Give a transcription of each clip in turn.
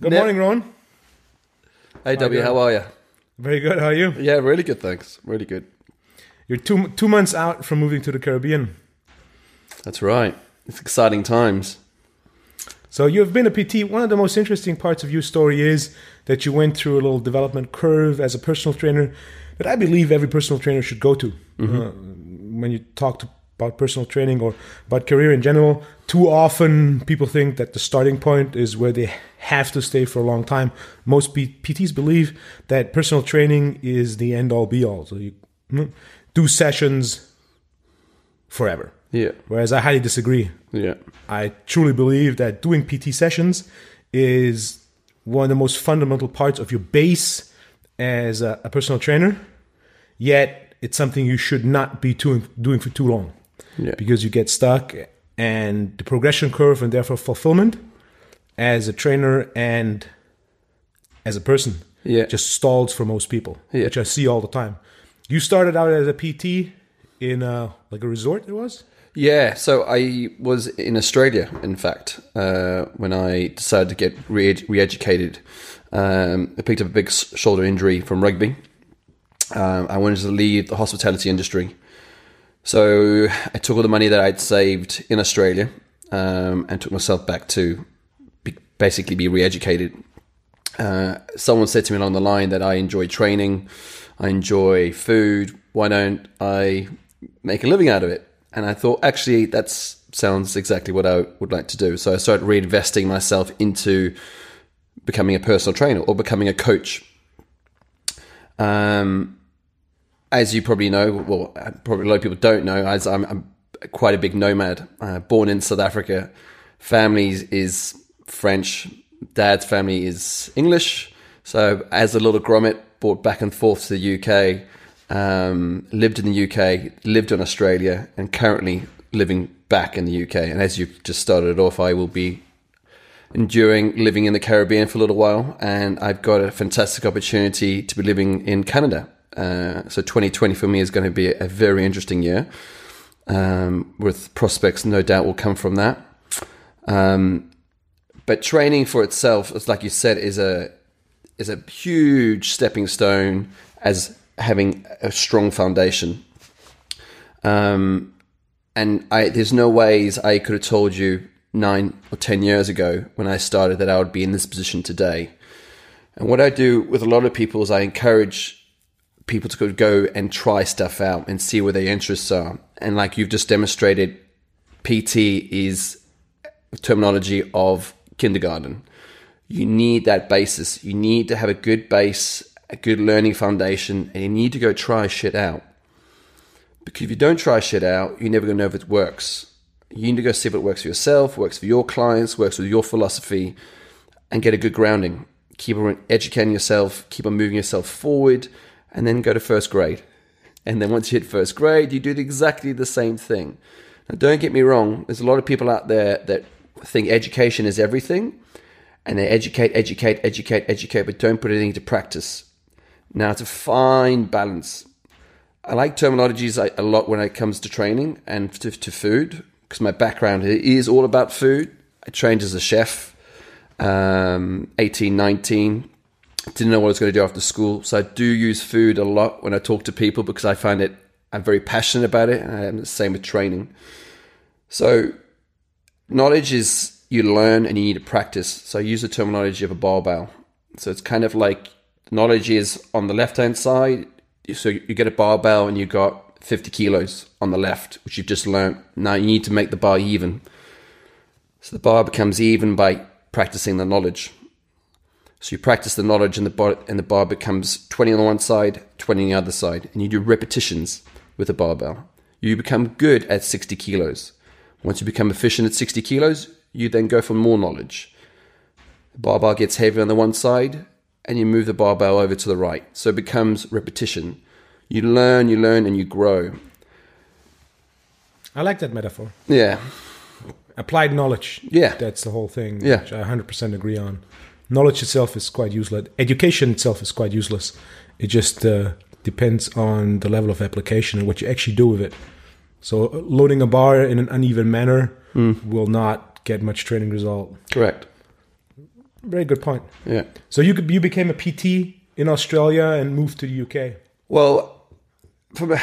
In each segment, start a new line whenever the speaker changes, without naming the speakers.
Good morning, Roan.
Hey, W, how are you?
Very good. How are you?
Yeah, really good, thanks. Really good.
You're two two months out from moving to the Caribbean.
That's right. It's exciting times.
So you have been a PT. One of the most interesting parts of your story is that you went through a little development curve as a personal trainer that I believe every personal trainer should go to. Uh, when you talk to, about personal training or about career in general, too often people think that the starting point is where they have to stay for a long time. Most P- PTs believe that personal training is the end all be all. So you mm, do sessions forever.
Yeah.
Whereas I highly disagree.
Yeah.
I truly believe that doing PT sessions is one of the most fundamental parts of your base as a, a personal trainer. Yet it's something you should not be doing for too long
Yeah.
because you get stuck and the progression curve and therefore fulfillment as a trainer and as a person
Yeah.
just stalls for most people,
Yeah.
which I see all the time. You started out as a PT in a, like a resort, it was?
Yeah, so I was in Australia, in fact, uh, when I decided to get re- re-educated. Um, I picked up a big shoulder injury from rugby. Um, I wanted to leave the hospitality industry. So I took all the money that I'd saved in Australia um, and took myself back to be, basically be re-educated. Uh, someone said to me along the line that I enjoy training, I enjoy food. Why don't I make a living out of it? And I thought, actually, that sounds exactly what I would like to do. So I started reinvesting myself into becoming a personal trainer or becoming a coach. Um, as you probably know, well, probably a lot of people don't know, as I'm, I'm quite a big nomad, uh, born in South Africa. Family is French, dad's family is English. So, as a little grommet, brought back and forth to the UK, um, lived in the UK, lived in Australia, and currently living back in the UK. And as you've just started off, I will be enduring living in the Caribbean for a little while, and I've got a fantastic opportunity to be living in Canada. Uh, so 2020 for me is going to be a very interesting year, um, with prospects no doubt will come from that. Um, but training for itself, as like you said, is a is a huge stepping stone as having a strong foundation. Um, and I, there's no ways I could have told you nine or ten years ago when I started that I would be in this position today. And what I do with a lot of people is I encourage people to go and try stuff out and see where their interests are. And like you've just demonstrated, PT is terminology of kindergarten. You need that basis. You need to have a good base, a good learning foundation, and you need to go try shit out. Because if you don't try shit out, you're never going to know if it works. You need to go see if it works for yourself, works for your clients, works with your philosophy, and get a good grounding. Keep on educating yourself, keep on moving yourself forward, and then go to first grade. And then once you hit first grade, you do exactly the same thing. Now, don't get me wrong, there's a lot of people out there that think education is everything, and they educate, educate, educate, educate, but don't put anything into practice. Now, it's a fine balance. I like terminologies a lot when it comes to training and to, to food because my background is all about food. I trained as a chef, um, 18, 19. Didn't know what I was going to do after school. So I do use food a lot when I talk to people because I find it, I'm very passionate about it. And I'm the same with training. So knowledge is you learn and you need to practice. So I use the terminology of a barbell. So it's kind of like knowledge is on the left hand side. So you get a barbell and you've got 50 kilos on the left, which you've just learned. Now you need to make the bar even. So the bar becomes even by practicing the knowledge. So you practice the knowledge and the bar, and the bar becomes 20 on the one side, 20 on the other side. And you do repetitions with the barbell. You become good at 60 kilos. Once you become efficient at 60 kilos, you then go for more knowledge. The barbell gets heavier on the one side, and you move the barbell over to the right. So it becomes repetition. You learn, you learn, and you grow.
I like that metaphor.
Yeah.
Applied knowledge.
Yeah.
That's the whole thing,
Yeah.
which I 100% agree on. Knowledge itself is quite useless. Education itself is quite useless. It just uh, depends on the level of application and what you actually do with it. So uh, loading a bar in an uneven manner will not get much training result.
Correct.
Very good point.
Yeah.
So you could, you became a PT in Australia and moved to the UK.
Well, from a,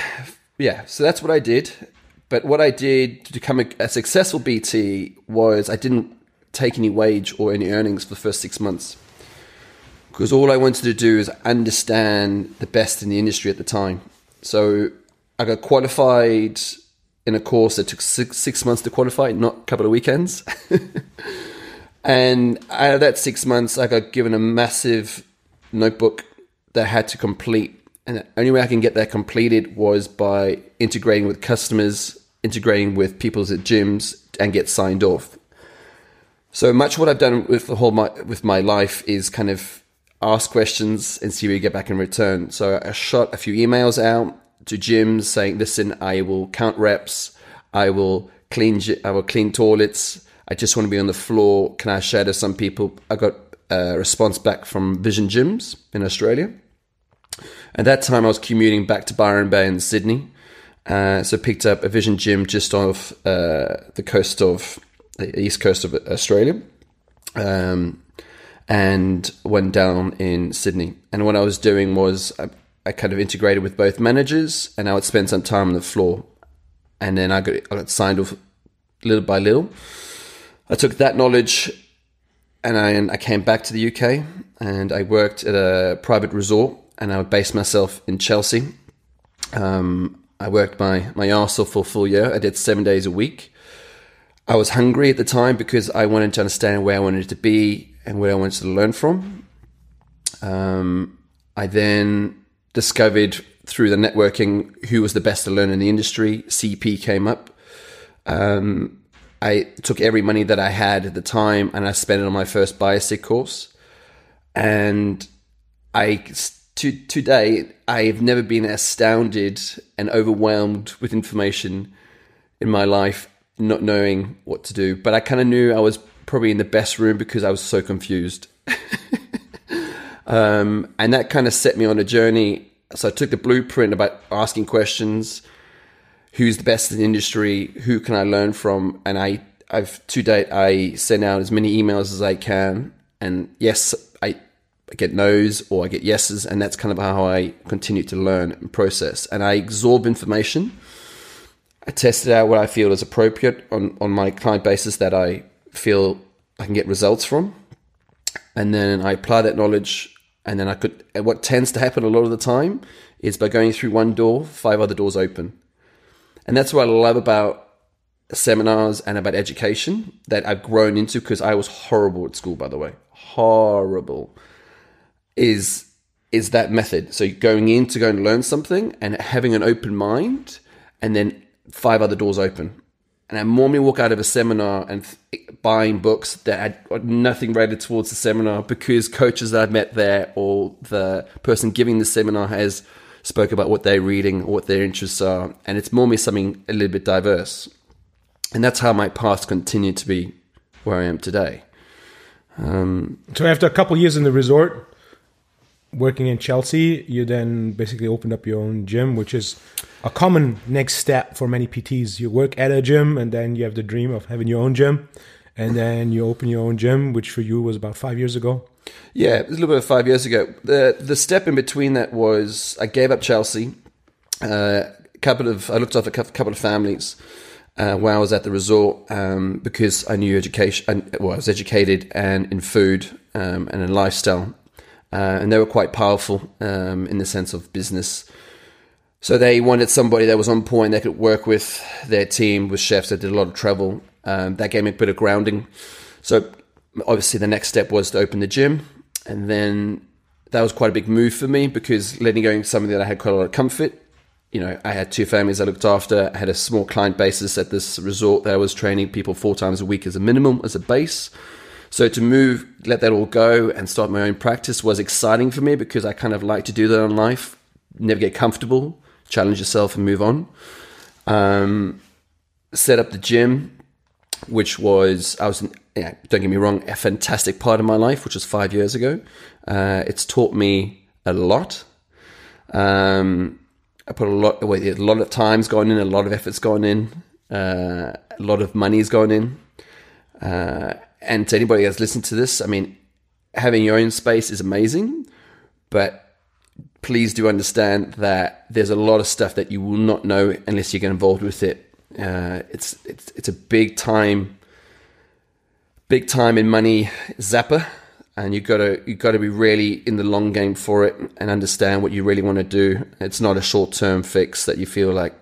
yeah, so that's what I did. But what I did to become a, a successful PT was I didn't take any wage or any earnings for the first six months because all I wanted to do is understand the best in the industry at the time. So I got qualified in a course that took six, six months to qualify, not a couple of weekends. and out of that six months, I got given a massive notebook that I had to complete. And the only way I can get that completed was by integrating with customers, integrating with people at gyms, and get signed off. So much what I've done with the whole my with my life is kind of ask questions and see what you get back in return. So I shot a few emails out to gyms saying, "Listen, I will count reps, I will clean, I will clean toilets. I just want to be on the floor. Can I shadow some people?" I got a response back from Vision Gyms in Australia. At that time, I was commuting back to Byron Bay in Sydney, uh, so picked up a Vision Gym just off uh, the coast of the east coast of Australia. Um, and went down in Sydney. And what I was doing was I, I, kind of integrated with both managers, and I would spend some time on the floor. And then I got, I got signed off little by little. I took that knowledge, and I, and I came back to the UK, and I worked at a private resort, and I based myself in Chelsea. Um, I worked my my arse off for a full year. I did seven days a week. I was hungry at the time because I wanted to understand where I wanted to be and where I wanted to learn from. Um, I then discovered through the networking who was the best to learn in the industry. CP came up. Um, I took every money that I had at the time and I spent it on my first BioSig course. And I to today I've never been astounded and overwhelmed with information in my life, not knowing what to do. But I kind of knew I was probably in the best room because I was so confused. um, and that kind of set me on a journey. So I took the blueprint about asking questions who's the best in the industry, who can I learn from, and I, I've to date I send out as many emails as I can, and yes, I, I get no's or I get yeses, and that's kind of how I continue to learn and process, and I absorb information. I tested out what I feel is appropriate on, on my client basis that I feel I can get results from. And then I apply that knowledge. And then I could, what tends to happen a lot of the time is by going through one door, five other doors open. And that's what I love about seminars and about education that I've grown into because I was horrible at school, by the way. Horrible. Is is that method. So going in to go and learn something and having an open mind and then five other doors open. And I normally walk out of a seminar and th- buying books that had nothing related towards the seminar because coaches that I've met there or the person giving the seminar has spoke about what they're reading or what their interests are. And it's normally something a little bit diverse. And that's how my path continued to be where I am today.
Um, so after a couple years in the resort, working in Chelsea, you then basically opened up your own gym, which is a common next step for many PTs. You work at a gym and then you have the dream of having your own gym. And then you open your own gym, which for you was about five years ago.
Yeah, it was a little bit of five years ago. The the step in between that was I gave up Chelsea. Uh, couple of I looked after a couple of families uh, while I was at the resort um, because I knew education. Well, I was educated and in food um, and in lifestyle, uh, and they were quite powerful um, in the sense of business. So they wanted somebody that was on point, that could work with their team, with chefs that did a lot of travel. Um, that gave me a bit of grounding. So obviously the next step was to open the gym, and then that was quite a big move for me because letting go something that I had quite a lot of comfort. You know, I had two families I looked after. I had a small client basis at this resort that I was training people four times a week as a minimum, as a base. So to move, let that all go and start my own practice was exciting for me because I kind of like to do that in life, never get comfortable, challenge yourself and move on. Um, set up the gym, which was, I was, yeah, don't get me wrong, a fantastic part of my life, which was five years ago. Uh, it's taught me a lot. Um, I put a lot, well, a lot of time's gone in, a lot of effort's gone in, uh, a lot of money's gone in. Uh, and to anybody that's listened to this, I mean, having your own space is amazing, but please do understand that there's a lot of stuff that you will not know unless you get involved with it. Uh, it's it's it's a big time, big time in money zapper, and you gotta you gotta be really in the long game for it and understand what you really want to do. It's not a short term fix that you feel like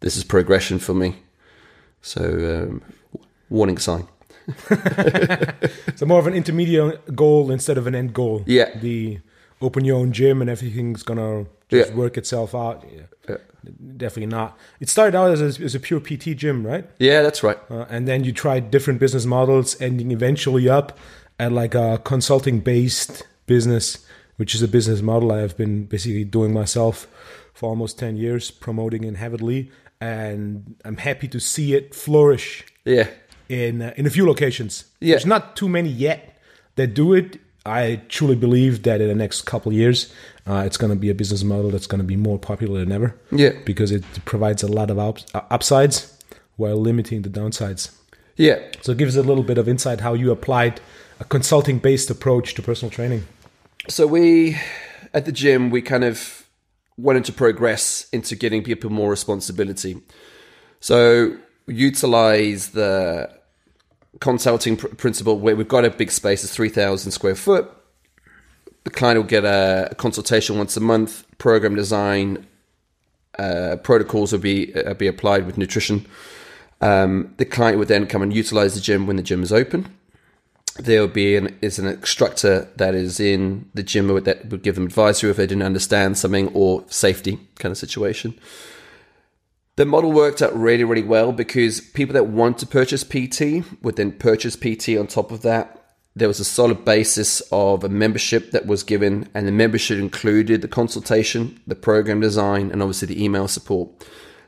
this is progression for me. So, um, warning sign.
So more of an intermediate goal instead of an end goal.
Yeah.
The open your own gym and everything's gonna just
Yeah.
work itself out. Yeah.
Yeah.
Definitely not. It started out as a, as a pure PT gym, right?
Yeah, that's right.
Uh, and then you tried different business models, ending eventually up at like a consulting based business, which is a business model I have been basically doing myself for almost 10 years, promoting it heavily. And I'm happy to see it flourish
Yeah,
in uh, in a few locations.
Yeah.
There's not too many yet that do it. I truly believe that in the next couple of years, uh, it's going to be a business model that's going to be more popular than ever.
Yeah.
because it provides a lot of ups, upsides while limiting the downsides.
yeah.
So it gives a little bit of insight how you applied a consulting based approach to personal training.
So we at the gym we kind of wanted to progress into getting people more responsibility. So utilize the consulting pr- principle where we've got a big space, it's three thousand square foot. The client will get a consultation once a month. Program design uh, protocols will be uh, be applied with nutrition. Um, the client would then come and utilize the gym when the gym is open there will be an is an instructor that is in the gym that would give them advisory if they didn't understand something or safety kind of situation. The model worked out really, really well because people that want to purchase PT would then purchase PT on top of that. There was a solid basis of a membership that was given, and the membership included the consultation, the program design, and obviously the email support.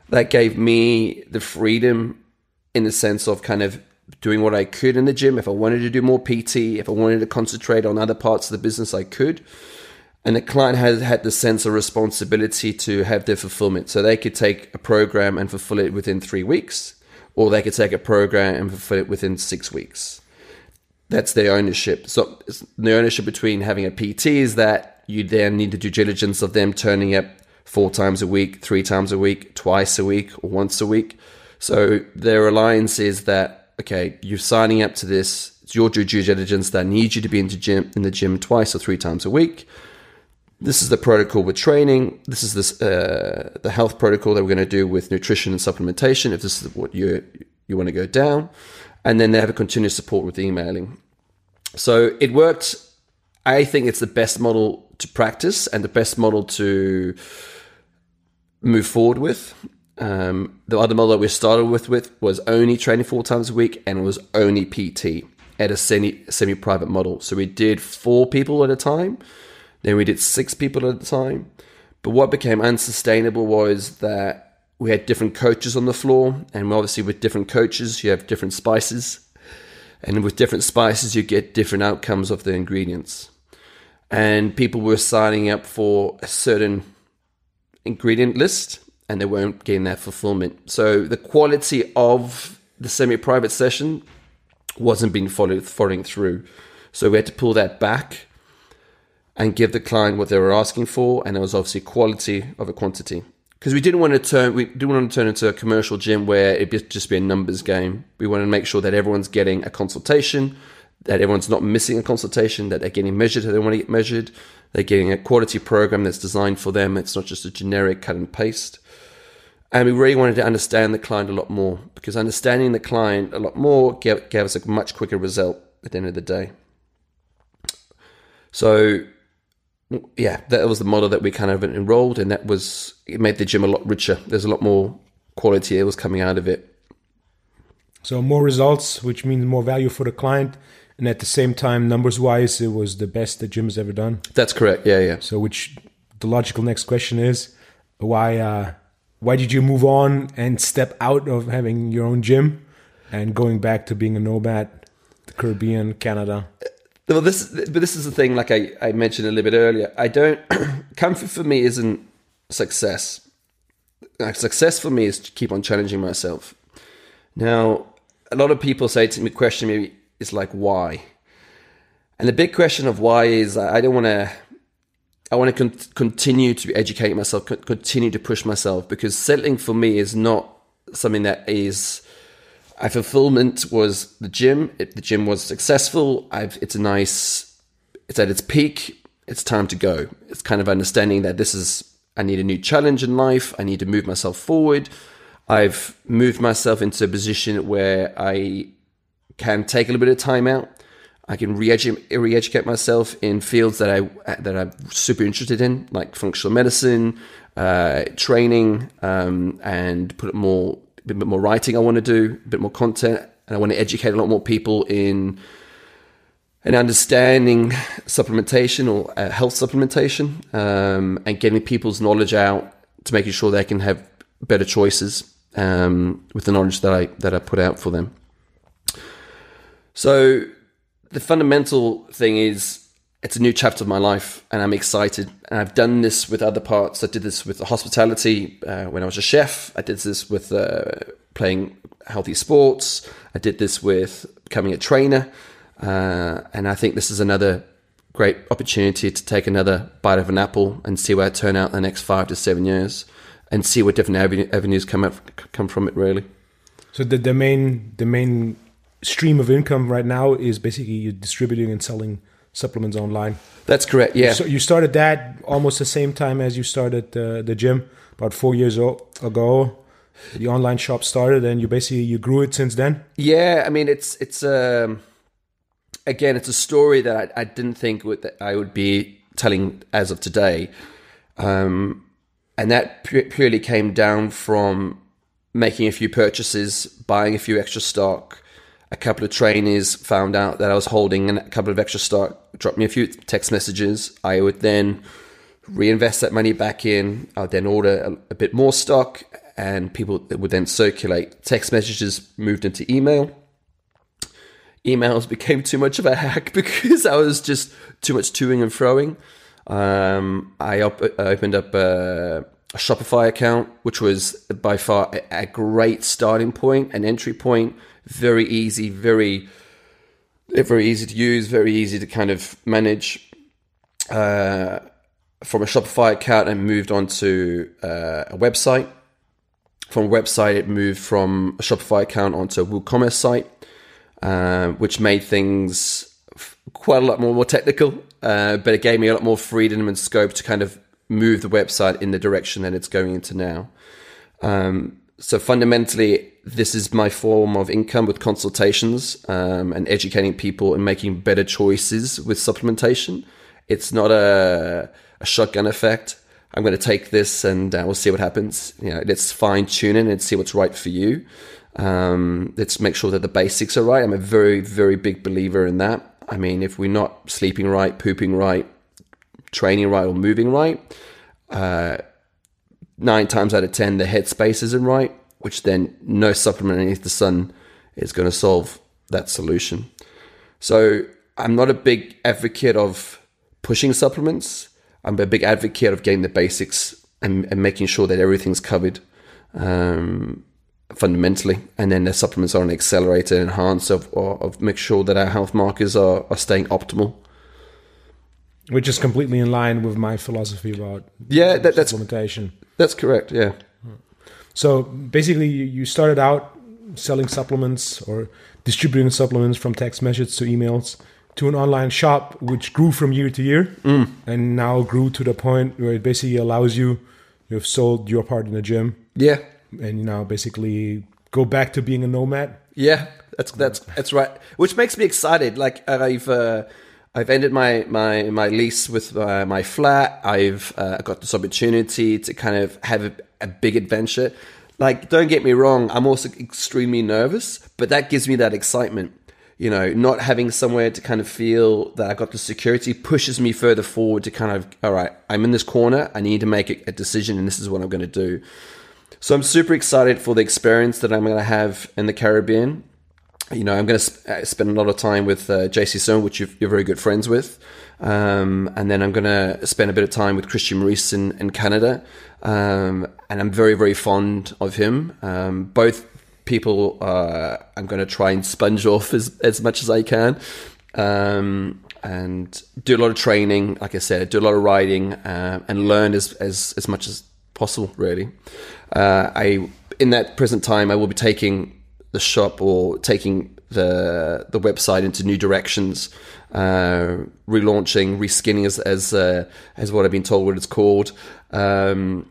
That gave me the freedom in the sense of kind of doing what I could in the gym. If I wanted to do more PT, if I wanted to concentrate on other parts of the business, I could. And the client has had the sense of responsibility to have their fulfillment. So they could take a program and fulfill it within three weeks, or they could take a program and fulfill it within six weeks. That's their ownership. So the ownership between having a PT is that you then need the due diligence of them turning up four times a week, three times a week, twice a week, or once a week. So their alliance is that okay, you're signing up to this. It's your due diligence that needs you to be into gym in the gym twice or three times a week. This is the protocol with training. This is this uh, the health protocol that we're going to do with nutrition and supplementation. If this is what you you want to go down, and then they have a continuous support with emailing. So it worked. I think it's the best model to practice and the best model to move forward with. Um, the other model that we started with, with was only training four times a week and it was only PT at a semi semi private model. So we did four people at a time, then we did six people at a time. But what became unsustainable was that we had different coaches on the floor, and obviously with different coaches, you have different spices, and with different spices, you get different outcomes of the ingredients. And people were signing up for a certain ingredient list and they weren't getting that fulfillment. So the quality of the semi-private session wasn't being followed following through. So we had to pull that back and give the client what they were asking for, and it was obviously quality over quantity. Because we didn't want to turn we didn't want to turn into a commercial gym where it just be a numbers game. We wanted to make sure that everyone's getting a consultation, that everyone's not missing a consultation, that they're getting measured how they want to get measured, they're getting a quality program that's designed for them. It's not just a generic cut and paste. And we really wanted to understand the client a lot more because understanding the client a lot more gave, gave us a much quicker result at the end of the day. So, yeah, that was the model that we kind of enrolled, and that was it made the gym a lot richer. There's a lot more quality that was coming out of it.
So more results, which means more value for the client, and at the same time, numbers wise, it was the best the gym has ever done.
That's correct. Yeah, yeah.
So, which the logical next question is, why? Uh, why did you move on and step out of having your own gym and going back to being a nomad, the Caribbean, Canada?
Well, this, but this is the thing. Like I, I mentioned a little bit earlier, I don't. comfort for me isn't success. Like success for me is to keep on challenging myself. Now, a lot of people say to me, question me is like, why? And the big question of why is I don't want to. I want to con- continue to educate myself, co- continue to push myself, because settling for me is not something that is. A fulfillment was the gym. It, the gym was successful. I've, it's a nice. It's at its peak. It's time to go. It's kind of understanding that this is. I need a new challenge in life. I need to move myself forward. I've moved myself into a position where I can take a little bit of time out. I can re-educate, myself in fields that I that I'm super interested in, like functional medicine, uh, training, um, and put it more a bit more writing. I want to do a bit more content, and I want to educate a lot more people in and understanding supplementation or uh, health supplementation, um, and getting people's knowledge out to making sure they can have better choices um, with the knowledge that I that I put out for them. So the fundamental thing is it's a new chapter of my life and I'm excited. And I've done this with other parts. I did this with hospitality uh, when I was a chef. I did this with uh, playing healthy sports. I did this with becoming a trainer. Uh, and I think this is another great opportunity to take another bite of an apple and see where I turn out in the next five to seven years and see what different avenues come up, come from it really.
So the, the main the main stream of income right now is basically you're distributing and selling supplements online.
That's correct. Yeah.
So you started that almost the same time as you started uh, the gym, about four years ago. The online shop started, and you basically you grew it since then.
Yeah, I mean it's it's um, again it's a story that I, I didn't think would, that I would be telling as of today, um, and that pu- purely came down from making a few purchases, buying a few extra stock, a couple of trainees found out that I was holding a couple of extra stock, dropped me a few text messages. I would then reinvest that money back in. I would then order a, a bit more stock, and people would then circulate. Text messages moved into email. Emails became too much of a hack because I was just too much toing and throwing. Um, I, op- opened up a, a, Shopify account, which was by far a, a great starting point, an entry point very easy, very very easy to use, very easy to kind of manage. Uh, from a Shopify account and moved on to uh, a website. From a website, it moved from a Shopify account onto a WooCommerce site, uh, which made things quite a lot more, more technical, uh, but it gave me a lot more freedom and scope to kind of move the website in the direction that it's going into now. Um, so fundamentally, this is my form of income with consultations um, and educating people and making better choices with supplementation. It's not a, a shotgun effect. I'm going to take this and uh, we'll see what happens. You know, let's fine tune it and see what's right for you. Um, let's make sure that the basics are right. I'm a very, very big believer in that. I mean, if we're not sleeping right, pooping right, training right, or moving right, uh, nine times out of ten, the headspace isn't right, which then no supplement underneath the sun is going to solve that solution. So I'm not a big advocate of pushing supplements. I'm a big advocate of getting the basics and, and making sure that everything's covered um, fundamentally. And then the supplements are an accelerator and enhance of, of make sure that our health markers are, are staying optimal
which is completely in line with my philosophy about
yeah that, that's
supplementation.
That's correct. Yeah.
So basically, you started out selling supplements or distributing supplements from text messages to emails to an online shop, which grew from year to year,
mm.
and now grew to the point where it basically allows you. You've sold your part in the gym.
Yeah.
And you now basically go back to being a nomad.
Yeah, that's that's that's right. Which makes me excited. Like I've. Uh, I've ended my my my lease with uh, my flat. I've uh, got this opportunity to kind of have a, a, big adventure. Like, don't get me wrong, I'm also extremely nervous, but that gives me that excitement. You know, not having somewhere to kind of feel that I got the security pushes me further forward to kind of, all right, I'm in this corner. I need to make a, a decision, and this is what I'm going to do. So I'm super excited for the experience that I'm going to have in the Caribbean you know, I'm going to sp- uh, spend a lot of time with uh, JC Sohn, which you are very good friends with. Um, and then I'm going to spend a bit of time with Christian Maurice in, in Canada. Um, and I'm very, very fond of him. Um, both people uh, I'm going to try and sponge off as, as much as I can. Um, and do a lot of training, like I said, do a lot of riding, uh, and learn as, as, as much as possible, really. Uh, I In that present time, I will be taking the shop or taking the the website into new directions, uh, relaunching, reskinning as as, uh, as what I've been told what it's called. Um,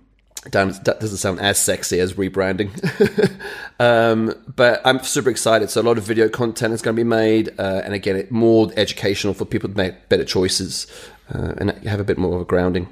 Damn, that doesn't sound as sexy as rebranding. um, but I'm super excited. So a lot of video content is going to be made, uh, and again, it more educational for people to make better choices uh, and have a bit more of a grounding.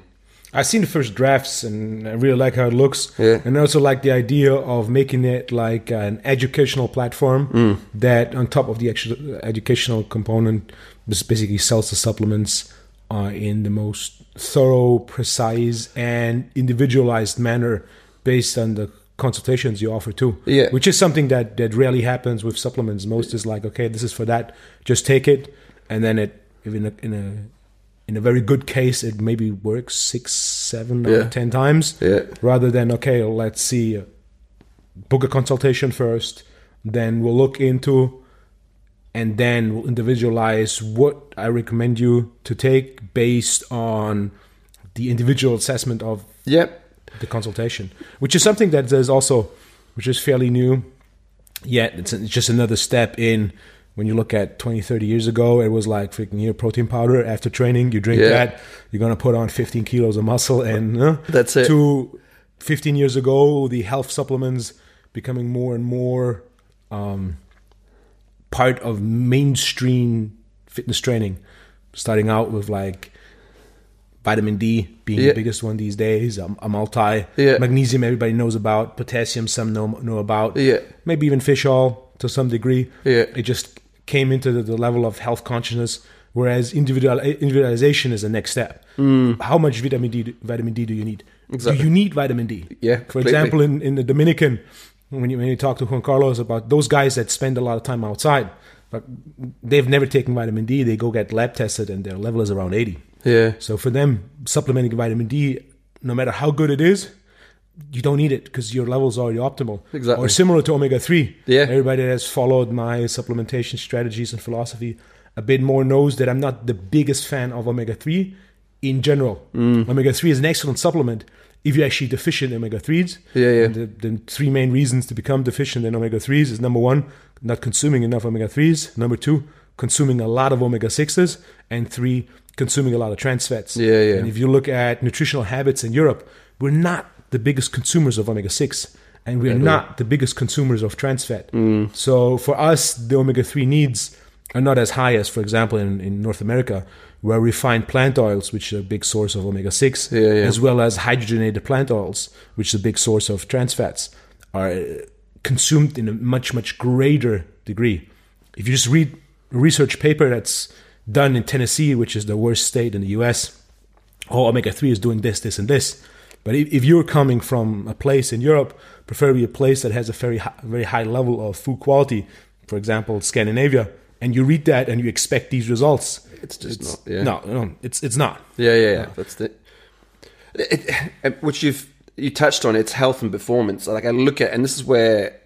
I've seen the first drafts and I really like how it looks.
Yeah.
And I also like the idea of making it like an educational platform
Mm.
that, on top of the actual educational component, just basically sells the supplements uh, in the most thorough, precise, and individualized manner based on the consultations you offer too.
Yeah.
Which is something that, that rarely happens with supplements. Most is like, okay, this is for that, just take it. And then it, in a, in a, in a very good case, it maybe works six, seven,
Yeah.
or ten times,
Yeah.
rather than okay, let's see, uh, book a consultation first, then we'll look into, and then we'll individualize what I recommend you to take based on the individual assessment of
Yep.
the consultation, which is something that is also, which is fairly new. Yet it's just another step in. When you look at 20, 30 years ago, it was like freaking here protein powder after training. You drink
Yeah.
that, you're gonna put on 15 kilos of muscle, and uh,
That's it.
To 15 years ago, the health supplements becoming more and more um, part of mainstream fitness training. Starting out with like vitamin D being
Yeah.
the biggest one these days, a, a multi.
Yeah.
Magnesium, everybody knows about. Potassium, some know know about.
Yeah.
Maybe even fish oil to some degree.
Yeah.
It just came into the, the level of health consciousness, whereas individual individualization is the next step. How much vitamin D do- vitamin D do you need?
Mm. Exactly.
Do you need vitamin D?
Yeah,
For
completely.
example, in, in the Dominican, when you when you talk to Juan Carlos about those guys that spend a lot of time outside, but they've never taken vitamin D. They go get lab tested, and their level is around eighty.
Yeah.
So for them, supplementing vitamin D, no matter how good it is, you don't need it because your levels are already optimal.
Exactly.
Or similar to omega three.
Yeah.
Everybody that has followed my supplementation strategies and philosophy a bit more knows that I'm not the biggest fan of omega three in general.
Mm.
Omega three is an excellent supplement if you're actually deficient in omega threes.
Yeah, yeah.
The, the three main reasons to become deficient in omega threes is number one, not consuming enough omega threes. Number two, consuming a lot of omega sixes, and three, consuming a lot of trans fats.
Yeah, yeah.
And if you look at nutritional habits in Europe, we're not the biggest consumers of omega six, and we're not the biggest consumers of trans fat.
Mm.
So for us, the omega three needs are not as high as, for example, in, in North America, where refined plant oils, which are a big source of omega six,
Yeah, yeah.
as well as hydrogenated plant oils, which is a big source of trans fats, are consumed in a much much greater degree. If you just read a research paper that's done in Tennessee, which is the worst state in the U.S., oh, omega three is doing this, this, and this. But if, if you're coming from a place in Europe, preferably a place that has a very high, very high level of food quality, for example, Scandinavia, and you read that and you expect these results,
It's just not. Yeah.
no, no, it's it's not.
Yeah, yeah, yeah. That's it. it, it. Which you've you touched on, it's health and performance. Like I look at, and this is where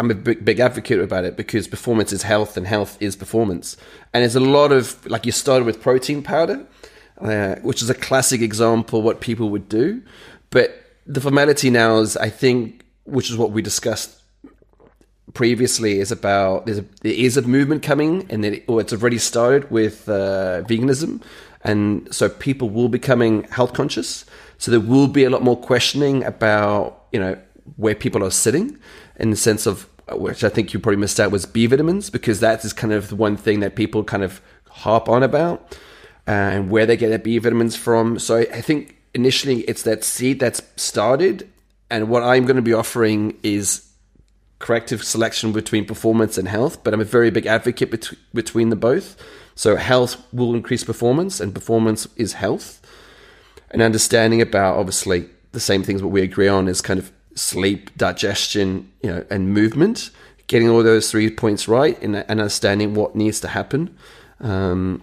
I'm a big, big advocate about it because performance is health and health is performance. And there's a lot of like you started with protein powder, uh, which is a classic example what people would do, but the formality now is, I think, which is what we discussed previously is about there's a, there is a movement coming and then or it's already started with uh, veganism. And so people will be becoming health conscious. So there will be a lot more questioning about you know where people are sitting in the sense of which I think you probably missed out was B vitamins because that is kind of the one thing that people kind of harp on about uh, and where they get their B vitamins from. So I think initially it's that seed that's started and what I'm going to be offering is corrective selection between performance and health, but I'm a very big advocate bet- between the both. So health will increase performance, and performance is health. And understanding about obviously the same things what we agree on is kind of sleep, digestion, you know, and movement. Getting all those three points right and, and understanding what needs to happen. Um,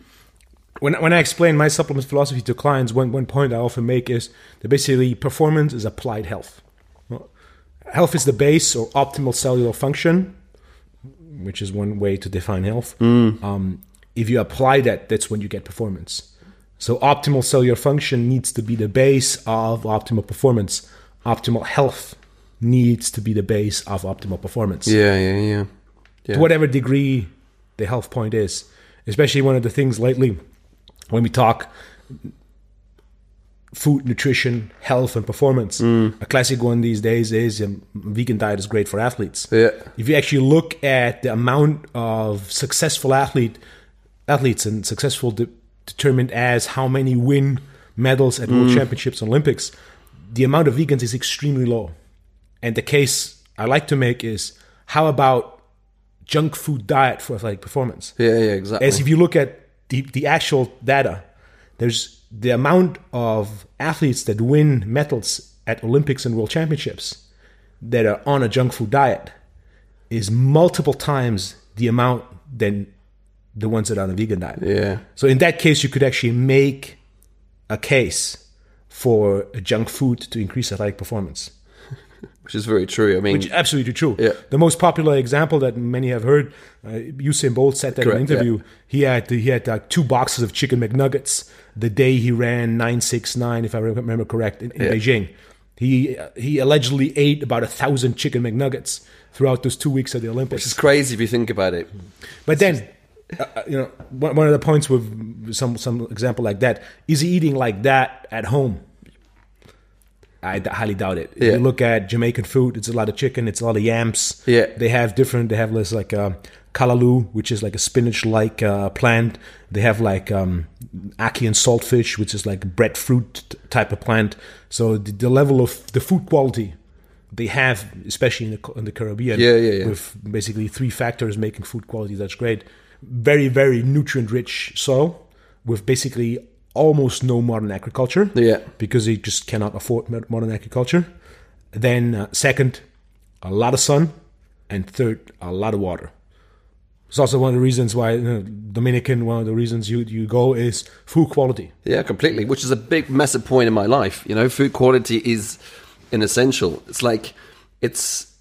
when when I explain my supplement philosophy to clients, one one point I often make is that basically performance is applied health. health is the base or optimal cellular function, which is one way to define health.
Mm.
Um, if you apply that, that's when you get performance. So optimal cellular function needs to be the base of optimal performance. Optimal health needs to be the base of optimal performance.
Yeah, yeah, yeah. Yeah.
To whatever degree the health point is. Especially one of the things lately when we talk food, nutrition, health, and performance.
Mm.
A classic one these days is um, vegan diet is great for athletes.
Yeah.
If you actually look at the amount of successful athlete athletes and successful de- determined as how many win medals at
Mm.
world championships and Olympics, the amount of vegans is extremely low. And the case I like to make is how about junk food diet for athletic performance?
Yeah, yeah, exactly.
As if you look at the, the actual data, there's the amount of athletes that win medals at Olympics and World Championships that are on a junk food diet is multiple times the amount than the ones that are on a vegan diet.
yeah.
So in that case, you could actually make a case for a junk food to increase athletic performance.
Which is very true. I mean,
Which is absolutely true.
Yeah.
The most popular example that many have heard, uh, Usain Bolt said that in an
Correct,
interview. He had he had uh, two boxes of chicken McNuggets the day he ran nine six nine, if I remember correct, in, in
Yeah.
Beijing. He uh, he allegedly ate about a thousand chicken McNuggets throughout those two weeks of the Olympics.
Which is crazy if you think about it.
But then, uh, uh, you know, one, one of the points with some some example like that is he eating like that at home? I d- highly doubt it. If
Yeah.
you look at Jamaican food, it's a lot of chicken, it's a lot of yams.
Yeah.
they have different. They have this like uh, callaloo, which is like a spinach-like uh, plant. They have like um, ackee and saltfish, which is like breadfruit t- type of plant. So the, the level of the food quality they have, especially in the, in the Caribbean,
Yeah, yeah, yeah.
with basically three factors making food quality that's great. Very, very nutrient rich soil with basically almost no modern agriculture.
Yeah.
Because they just cannot afford modern agriculture. Then, uh, second, a lot of sun. And third, a lot of water. It's also one of the reasons why you know, Dominican, one of the reasons you, you go is food quality.
Yeah, completely. Which is a big, massive point in my life. You know, food quality is an essential. It's like it's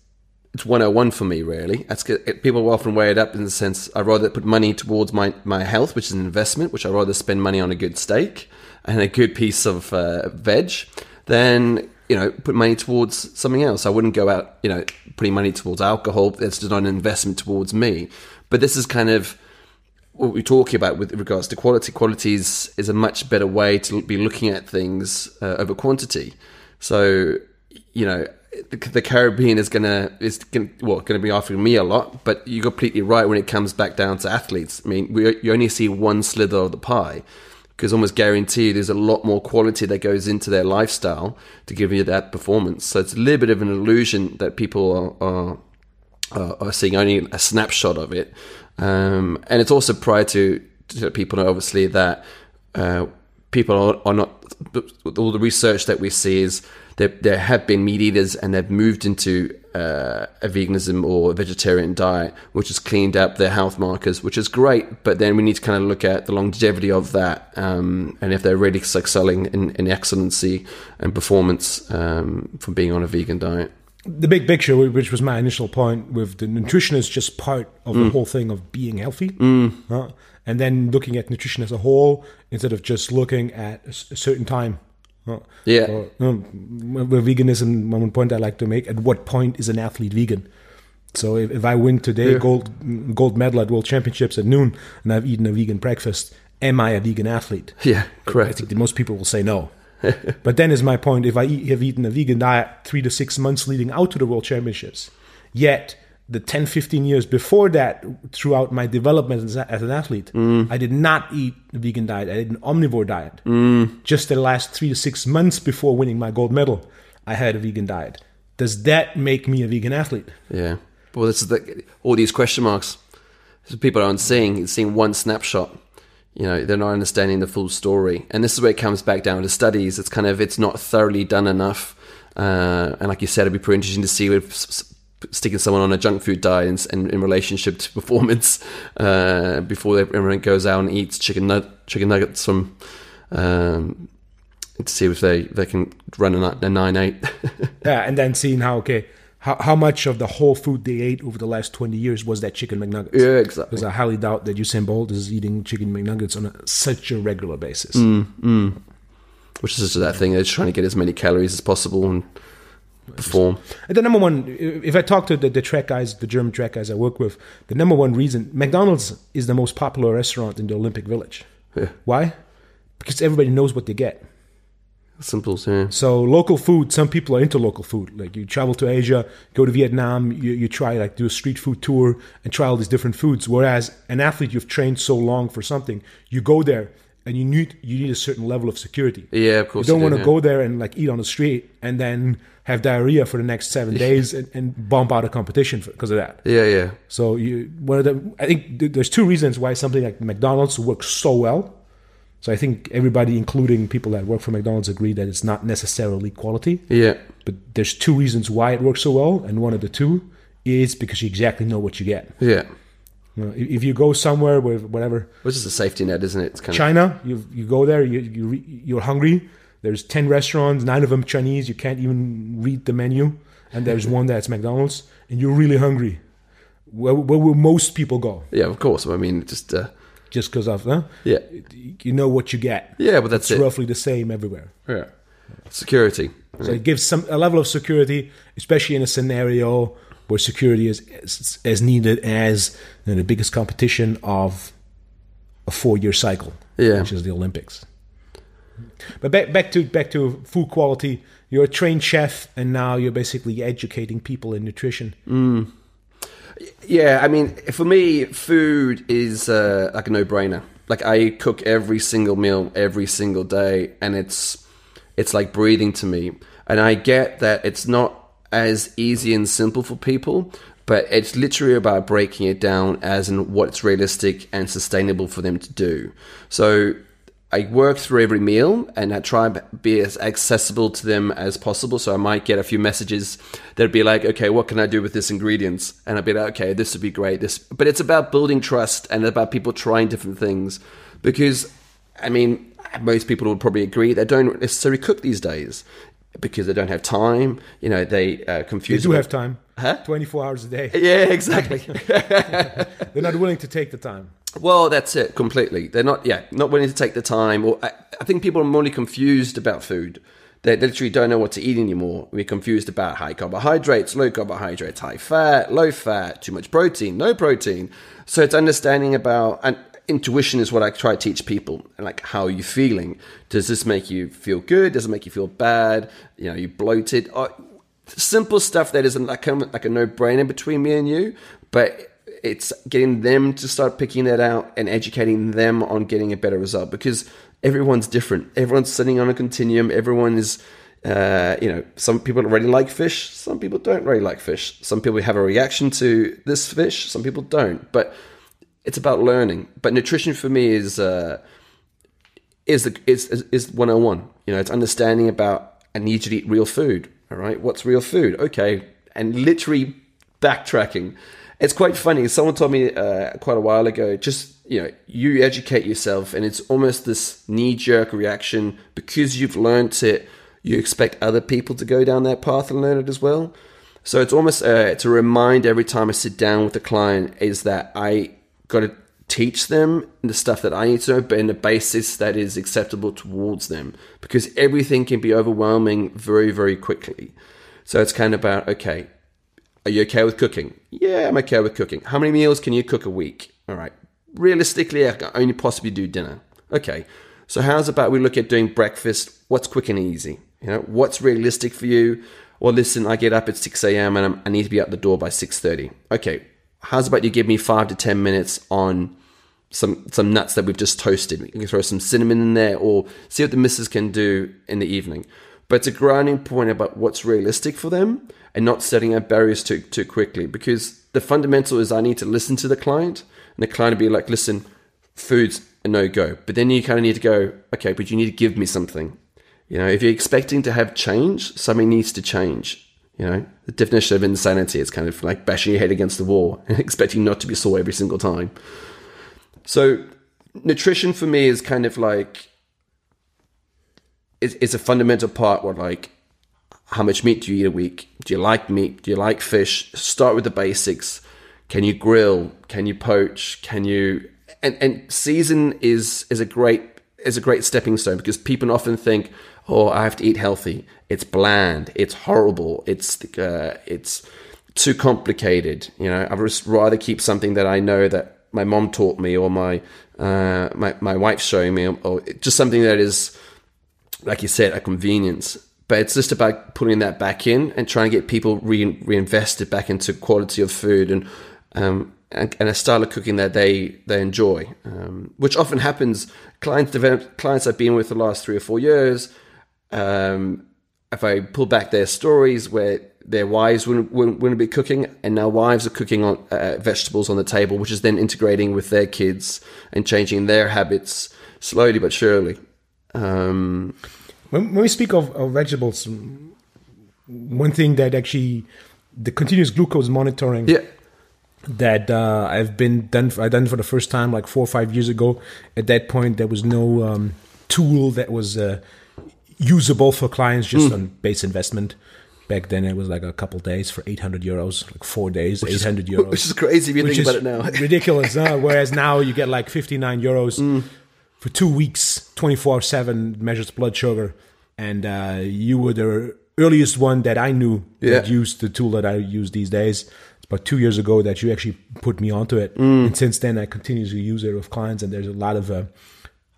it's 101 for me, really. That's people often weigh it up in the sense I'd rather put money towards my, my health, which is an investment, which I'd rather spend money on a good steak and a good piece of uh, veg than, you know, put money towards something else. I wouldn't go out, you know, putting money towards alcohol. That's not an investment towards me. But this is kind of what we're talking about with regards to quality. Quality is, is a much better way to be looking at things uh, over quantity. So, you know, the, the Caribbean is gonna is gonna, well going to be offering me a lot, but you're completely right when it comes back down to athletes. I mean, we you only see one slither of the pie because almost guaranteed there's a lot more quality that goes into their lifestyle to give you that performance. So it's a little bit of an illusion that people are, are are seeing only a snapshot of it. Um, and it's also prior to, to people know, obviously, that uh, people are, are not, all the research that we see is that there have been meat eaters and they've moved into uh, a veganism or a vegetarian diet, which has cleaned up their health markers, which is great. But then we need to kind of look at the longevity of that um, and if they're really excelling in, in excellency and performance um, from being on a vegan diet.
the big picture, which was my initial point, with the nutrition is just part of the whole thing of being healthy, uh, and then looking at nutrition as a whole instead of just looking at a certain time.
Yeah.
Or, um, veganism, one point I like to make: at what point is an athlete vegan? So if, if I win today
Yeah.
gold gold medal at World Championships at noon, and I've eaten a vegan breakfast, am I a vegan athlete?
Yeah, correct.
I think that most people will say no. but then is my point: if I eat, have eaten a vegan diet three to six months leading out to the World Championships, yet the 10, 15 years before that, throughout my development as, as an athlete, I did not eat a vegan diet. I did an omnivore diet. Just the last three to six months before winning my gold medal, I had a vegan diet. Does that make me a vegan athlete?
Yeah. Well, this is the, all these question marks. So people aren't seeing seeing one snapshot. You know, they're not understanding the full story, and this is where it comes back down to studies. It's kind of it's not thoroughly done enough, uh, and like you said, it'd be pretty interesting to see if sticking someone on a junk food diet and, and in relationship to performance uh, before everyone goes out and eats chicken nut, chicken nuggets from. Um, to see if they, they can run a, a nine eight.
Yeah, and then seeing how okay how, how much of the whole food they ate over the last 20 years was that chicken McNuggets.
Yeah, exactly.
Because I highly doubt that Usain Bolt is eating chicken McNuggets on a, such a regular basis.
Which is just that thing. They're just trying to get as many calories as possible and perform.
And the number one, if I talk to the, the track guys, the German track guys I work with, the number one reason McDonald's is the most popular restaurant in the Olympic Village.
Yeah.
Why? Because everybody knows what they get.
Simple, yeah.
So local food, some people are into local food. Like you travel to Asia, go to Vietnam, you, you try like do a street food tour and try all these different foods. Whereas an athlete you've trained so long for something, you go there and you need you need a certain level of security.
Yeah, of course.
You
don't
want to
yeah.
go there and like eat on the street and then have diarrhea for the next seven days and, and bump out of competition because of that.
Yeah, yeah.
So you one of the I think th- there's two reasons why something like McDonald's works so well. So I think everybody, including people that work for McDonald's, agree that it's not necessarily quality.
Yeah.
But there's two reasons why it works so well, and one of the two is because you exactly know what you get.
Yeah.
You know, if you go somewhere with whatever
Which is a safety net, isn't it? It's kind
China, you you go there, you you re- you're hungry. There's ten restaurants, nine of them Chinese. You can't even read the menu, and there's one that's McDonald's, and you're really hungry. Where, where will most people go?
Yeah, of course. I mean, just, uh,
Just because of huh?
yeah.
you know what you get.
Yeah, but that's
It's
it.
roughly the same everywhere.
Yeah. Security.
So it gives some a level of security, especially in a scenario where security is as, as needed as you know, the biggest competition of a four-year cycle,
Yeah.
which is the Olympics. But back back to back to food quality. You're a trained chef, and now you're basically educating people in nutrition.
Yeah, I mean, for me, food is uh, like a no-brainer. Like I cook every single meal every single day, and it's it's like breathing to me. And I get that it's not as easy and simple for people, but it's literally about breaking it down as in what's realistic and sustainable for them to do. So I work through every meal and I try and be as accessible to them as possible. So I might get a few messages that'd be like, okay, what can I do with this ingredients? And I'd be like, okay, this would be great. This, but it's about building trust and about people trying different things because, I mean, most people would probably agree they don't necessarily cook these days because they don't have time. You know, they uh,
They
confuse.
do have time,
Huh?
24 hours a day.
Yeah, exactly.
They're not willing to take the time.
Well, that's it completely. They're not, yeah, not willing to take the time. Or I, I think people are more confused about food. They literally don't know what to eat anymore. We're confused about high carbohydrates, low carbohydrates, high fat, low fat, too much protein, no protein. So it's understanding about and intuition is what I try to teach people. Like, how are you feeling? Does this make you feel good? Does it make you feel bad? You know, you bloated. Or, simple stuff that isn't like like a no brainer between me and you, but it's getting them to start picking that out and educating them on getting a better result because everyone's different. Everyone's sitting on a continuum. Everyone is, uh, you know, some people really like fish. Some people don't really like fish. Some people have a reaction to this fish. Some people don't. But it's about learning. But nutrition for me is uh, is the is is, is 101. You know, it's understanding about I need to eat real food. All right, what's real food? Okay, and literally backtracking. It's quite funny. Someone told me uh, quite a while ago. Just you know, you educate yourself, and it's almost this knee jerk reaction because you've learnt it. You expect other people to go down that path and learn it as well. So it's almost uh, it's a reminder every time I sit down with a client is that I got to teach them the stuff that I need to know, but in a basis that is acceptable towards them, because everything can be overwhelming very very quickly. So it's kind of about okay, are you okay with cooking? Yeah, I'm okay with cooking. How many meals can you cook a week? All right. Realistically, I can only possibly do dinner. Okay. So how's about we look at doing breakfast? What's quick and easy? You know, what's realistic for you? Well, listen, I get up at 6 a.m. and I'm, I need to be out the door by 6.30. Okay. How's about you give me five to 10 minutes on some some nuts that we've just toasted. You can throw some cinnamon in there or see what the missus can do in the evening. But it's a grounding point about what's realistic for them and not setting up barriers too too quickly. Because the fundamental is I need to listen to the client and the client will be like, listen, food's a no go. But then you kind of need to go, okay, but you need to give me something. You know, if you're expecting to have change, something needs to change. You know, the definition of insanity is kind of like bashing your head against the wall and expecting not to be sore every single time. So nutrition for me is kind of like it's, it's a fundamental part where like how much meat do you eat a week? Do you like meat? Do you like fish? Start with the basics. Can you grill? Can you poach? Can you and and season is is a great is a great stepping stone because people often think, oh, I have to eat healthy. It's bland. It's horrible. It's uh, it's too complicated. You know, I'd rather keep something that I know that my mom taught me or my uh, my my wife's showing me, or just something that is, like you said, a convenience. But it's just about putting that back in and trying to get people re- reinvested back into quality of food and um, and, and, a style of cooking that they they enjoy, um, which often happens. Clients develop, clients I've been with the last three or four years. Um, if I pull back their stories where their wives wouldn't, wouldn't, wouldn't be cooking, and now wives are cooking on uh, vegetables on the table, which is then integrating with their kids and changing their habits slowly but surely. Um,
when, when, we speak of, of, vegetables, one thing that actually the continuous glucose monitoring
yeah.
that uh, I've been done I done for the first time like four or five years ago. At that point, there was no um, tool that was uh, usable for clients just mm. on base investment back then it was like a couple days for 800 euros like four days which 800
is,
euros
which is crazy if you think about it now
ridiculous huh? whereas now you get like 59 euros mm. For two weeks 24 7 measures blood sugar and uh, you were the earliest one that i knew yeah. that used the tool that i use these days it's about two years ago that you actually put me onto it mm. and since then i continue to use it with clients and there's a lot of uh,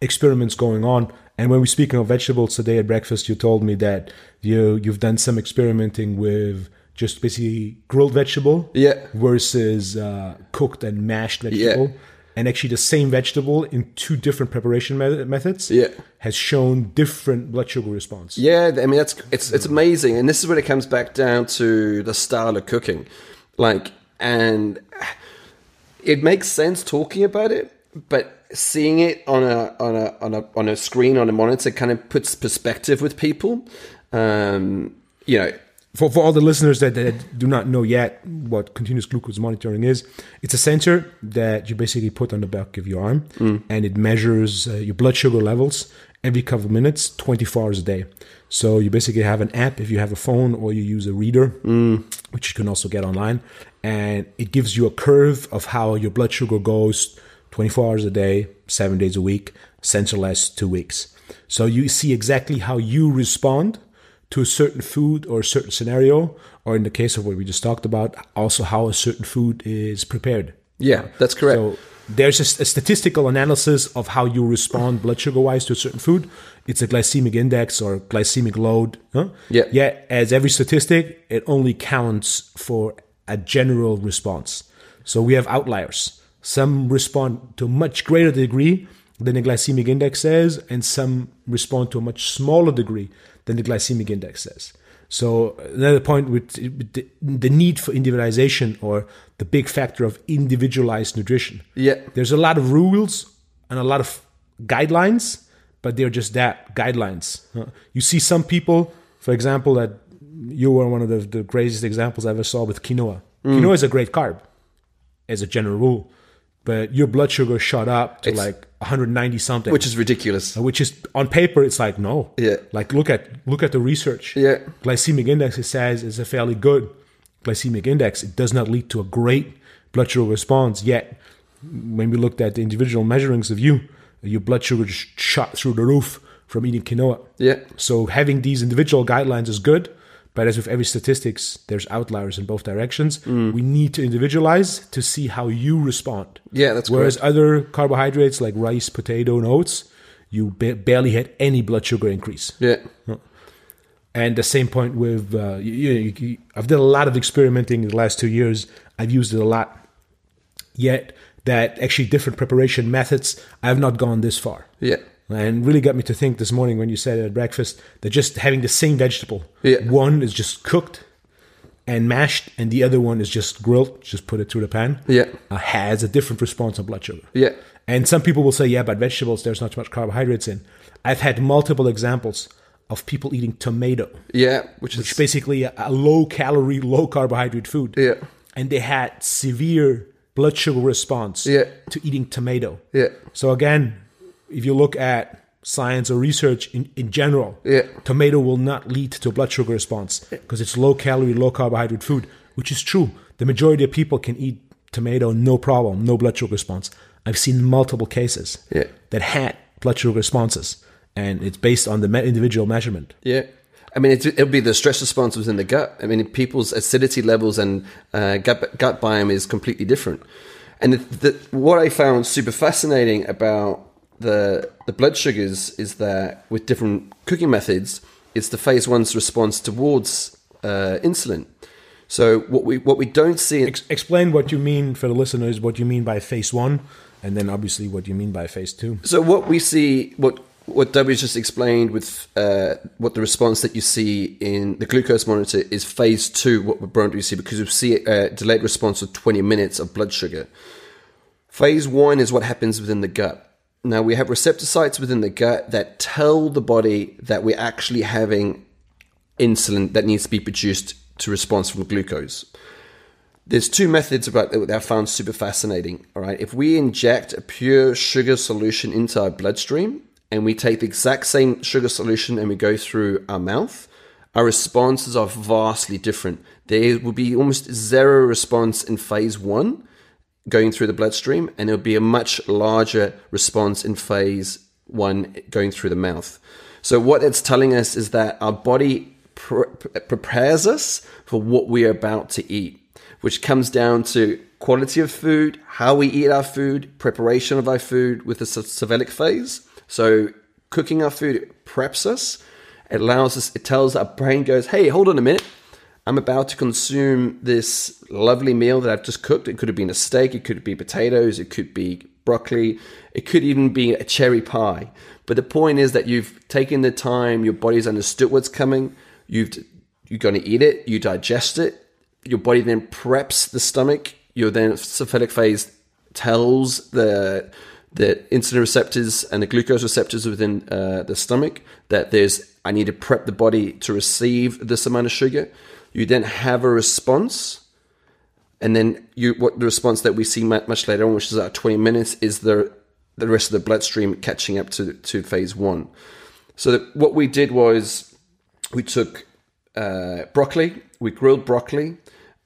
experiments going on and when we're speaking of vegetables today at breakfast, you told me that you you've done some experimenting with just basically grilled vegetable,
yeah,
versus uh, cooked and mashed vegetable. Yeah. And actually, the same vegetable in two different preparation methods
yeah.
has shown different blood sugar response.
Yeah, I mean that's it's it's amazing, and this is when it comes back down to the style of cooking, like, and it makes sense talking about it, but seeing it on a on a on a on a screen on a monitor kind of puts perspective with people. Um, you know,
for, for all the listeners that, that, do not know yet what continuous glucose monitoring is, it's a sensor that you basically put on the back of your arm mm. and it measures uh, your blood sugar levels every couple of minutes, 24 hours a day. So you basically have an app if you have a phone or you use a reader,
mm.
which you can also get online. And it gives you a curve of how your blood sugar goes 24 hours a day, seven days a week, sensorless, two weeks. So you see exactly how you respond to a certain food or a certain scenario, or in the case of what we just talked about, also how a certain food is prepared.
Yeah, that's correct. So
there's a, a statistical analysis of how you respond blood sugar wise to a certain food. It's a glycemic index or glycemic load. Huh?
Yeah.
Yeah, as every statistic, it only counts for a general response. So we have outliers. Some respond to a much greater degree than the glycemic index says, and some respond to a much smaller degree than the glycemic index says. So another point with the need for individualization or the big factor of individualized nutrition.
Yeah,
there's a lot of rules and a lot of guidelines, but they're just that guidelines. You see some people, for example, that you were one of the, the greatest examples I ever saw with quinoa. Mm. Quinoa is a great carb, as a general rule but your blood sugar shot up to it's, like 190 something,
which is ridiculous.
Uh, which is on paper, it's like no,
yeah.
Like look at look at the research.
Yeah,
glycemic index it says is a fairly good glycemic index. It does not lead to a great blood sugar response yet. When we looked at the individual measurings of you, your blood sugar just shot through the roof from eating quinoa.
Yeah.
So having these individual guidelines is good, but as with every statistics, there's outliers in both directions. Mm. We need to individualize to see how you respond.
Yeah, that's
Whereas
correct.
other carbohydrates like rice, potato, and oats, you ba- barely had any blood sugar increase.
Yeah.
And the same point with, uh, you, you, you, I've done a lot of experimenting in the last two years. I've used it a lot. Yet, that actually different preparation methods, I have not gone this far.
Yeah
and really got me to think this morning when you said at breakfast that just having the same vegetable,
yeah.
one is just cooked and mashed, and the other one is just grilled, just put it through the pan,
yeah,
uh, has a different response on blood sugar.
Yeah,
and some people will say, yeah, but vegetables there's not too much carbohydrates in. I've had multiple examples of people eating tomato,
yeah, which,
which
is
basically a, a low calorie, low carbohydrate food,
yeah,
and they had severe blood sugar response
yeah.
to eating tomato.
Yeah.
So again, if you look at science or research in, in general,
Yeah.
tomato will not lead to a blood sugar response because it's low calorie, low carbohydrate food, which is true. The majority of people can eat tomato no problem, no blood sugar response. I've seen multiple cases
Yeah.
that had blood sugar responses, and it's based on the me- individual measurement.
Yeah. I mean, it, it'll be the stress response within the gut. I mean, people's acidity levels and uh, gut, gut biome is completely different. And the, the, what I found super fascinating about the the blood sugars is there with different cooking methods, it's the phase one's response towards uh, insulin. So what we what we don't see
Ex- explain what you mean for the listeners, what you mean by phase one, and then obviously what you mean by phase two.
So what we see, what what W just explained with uh, what the response that you see in the glucose monitor is phase two. What we're going to see because we see a delayed response of 20 minutes of blood sugar. Phase one is what happens within the gut. Now we have receptor sites within the gut that tell the body that we're actually having insulin that needs to be produced to respond from glucose there's two methods about that I found super fascinating. All right, if we inject a pure sugar solution into our bloodstream and we take the exact same sugar solution and we go through our mouth, our responses are vastly different. There will be almost zero response in phase one going through the bloodstream, and there'll be a much larger response in phase one going through the mouth. So what it's telling us is that our body pre- prepares us for what we are about to eat which comes down to quality of food, how we eat our food, preparation of our food with the cephalic phase. So cooking our food preps us. It allows us, it tells our brain goes, hey, hold on a minute. I'm about to consume this lovely meal that I've just cooked. It could have been a steak, it could be potatoes, it could be broccoli, it could even be a cherry pie. But the point is that you've taken the time, your body's understood what's coming, you've you're going to eat it, you digest it, your body then preps the stomach. Your then cephalic phase tells the the insulin receptors and the glucose receptors within uh, the stomach that there's I need to prep the body to receive this amount of sugar. You then have a response, and then you what the response that we see much later on, which is about 20 minutes, is the the rest of the bloodstream catching up to to phase one. So that what we did was we took uh, broccoli, we grilled broccoli.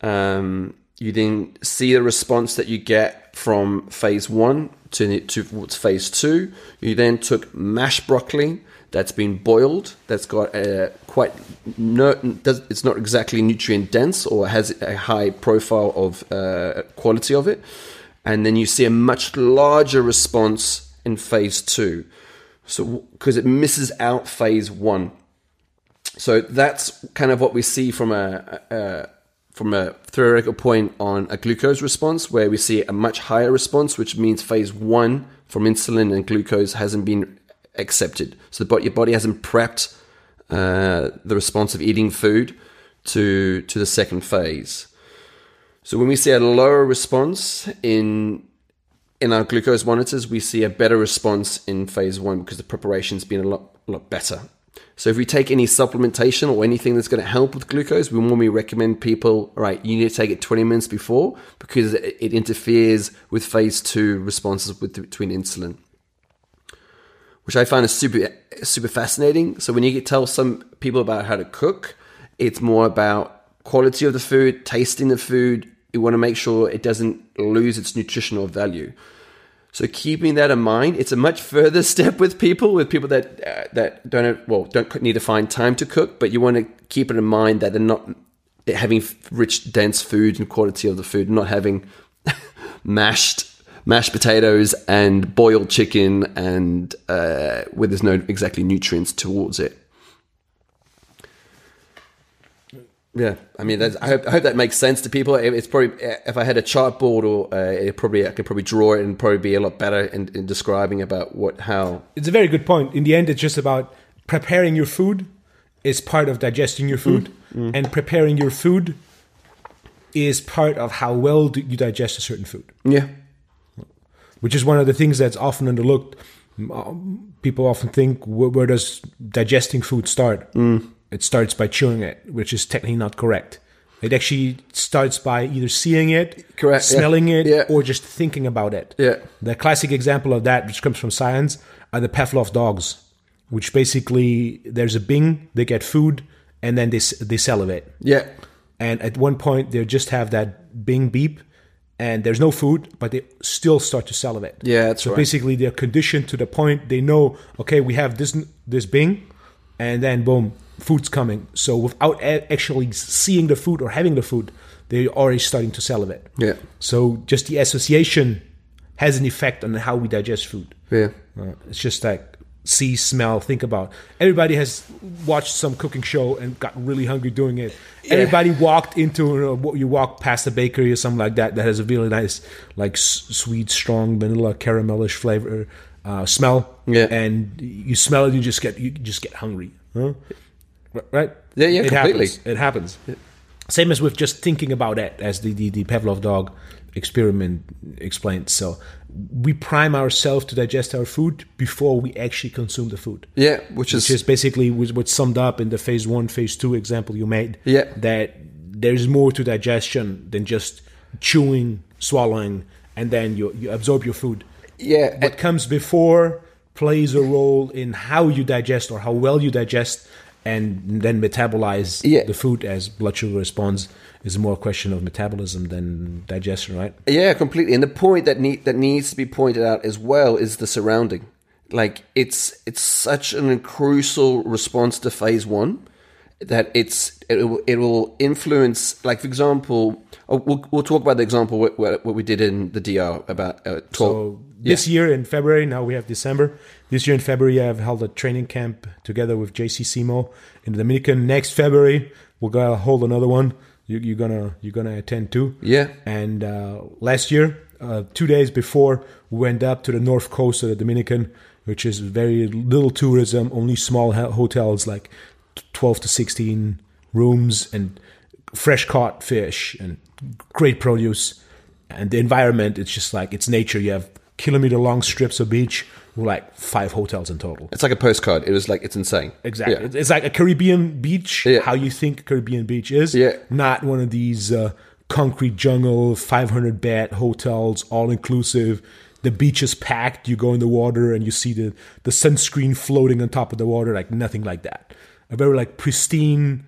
Um, you then see the response that you get from phase one to towards phase two. You then took mashed broccoli that's been boiled, that's got a quite no, it's not exactly nutrient dense or has a high profile of uh, quality of it, and then you see a much larger response in phase two. So because it misses out phase one, so that's kind of what we see from a, a from a theoretical point on a glucose response, where we see a much higher response, which means phase one from insulin and glucose hasn't been accepted. So the your body hasn't prepped uh, the response of eating food to to the second phase. So when we see a lower response in in our glucose monitors, we see a better response in phase one because the preparation's been a lot a lot better. So if we take any supplementation or anything that's going to help with glucose, we normally recommend people, right, you need to take it 20 minutes before because it interferes with phase two responses with, between insulin, which I find is super, super fascinating. So when you tell some people about how to cook, it's more about quality of the food, tasting the food. You want to make sure it doesn't lose its nutritional value. So keeping that in mind, it's a much further step with people, with people that uh, that don't have, well don't need to find time to cook, but you want to keep it in mind that they're not having rich, dense food and quality of the food, not having mashed mashed potatoes and boiled chicken and uh, where there's no exactly nutrients towards it. Yeah, I mean, I hope, I hope that makes sense to people. It's probably if I had a chartboard, or uh, it probably I could probably draw it and probably be a lot better in, in describing about what how.
It's a very good point. In the end, it's just about preparing your food is part of digesting your food, mm, mm. and preparing your food is part of how well do you digest a certain food.
Yeah,
which is one of the things that's often underlooked. People often think, where, where does digesting food start?
Mm
it starts by chewing it, which is technically not correct. It actually starts by either seeing it,
correct,
smelling
yeah.
it,
yeah.
or just thinking about it.
Yeah.
The classic example of that, which comes from science, are the Pavlov dogs. which basically there's a Bing, they get food, and then they they salivate.
Yeah.
And at one point, they just have that Bing beep, and there's no food, but they still start to salivate.
Yeah, that's
so
right.
basically, they're conditioned to the point they know, okay, we have this this Bing, and then boom, food's coming. So without actually seeing the food or having the food, they're already starting to salivate.
Yeah.
So just the association has an effect on how we digest food.
Yeah.
Uh, it's just like see, smell, think about. Everybody has watched some cooking show and got really hungry doing it. Everybody walked into what you walk past a bakery or something like that that has a really nice, like s- sweet, strong vanilla caramelish flavor uh, smell.
Yeah.
and you smell it, you just get you just get hungry. Huh? Right?
Yeah, yeah,
it
completely.
Happens. It happens. Same as with just thinking about it, as the, the, the Pavlov dog experiment explained. So we prime ourselves to digest our food before we actually consume the food.
Yeah, which is
Which is basically was what's summed up in the phase one, phase two example you made.
Yeah.
That there's more to digestion than just chewing, swallowing, and then you, you absorb your food.
yeah,
What comes before plays a role in how you digest or how well you digest and then metabolize
Yeah.
the food as blood sugar responds is more a question of metabolism than digestion, right?
Yeah, completely. And the point that need that needs to be pointed out as well is the surrounding. Like it's it's such an crucial response to phase one that it's it will, it will influence. Like for example, oh, we'll we'll talk about the example what, what we did in the DR about uh, twelve.
So this year in February, now we have December. This year in February, I've held a training camp together with JC Simo in the Dominican. Next February, we're gonna hold another one. You, you're gonna you're gonna attend too.
Yeah.
And uh, last year, uh, two days before, we went up to the north coast of the Dominican, which is very little tourism, only small hotels, like 12 to 16 rooms, and fresh caught fish and great produce. And the environment, it's just like it's nature. You have kilometer long strips of beach with like five hotels in total.
It's like a postcard. It was like it's insane.
Exactly.
Yeah.
It's- like a Caribbean beach,
Yeah.
how you think Caribbean beach is.
Yeah.
Not one of these uh, concrete jungle, 500 bed hotels, all inclusive. The beach is packed. You go in the water and you see the, the sunscreen floating on top of the water, like nothing like that. A very like pristine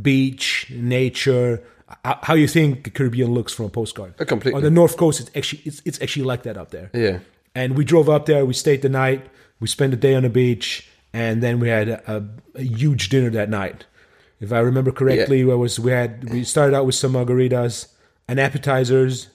beach, nature. How, you think the Caribbean looks from a postcard?
Uh, completely.
On the north coast, it's actually it's, it's actually like that up there.
Yeah.
And we drove up there. We stayed the night. We spent the day on the beach, and then we had a, a huge dinner that night. If I remember correctly,
Yeah.
was we had we started out with some margaritas and appetizers,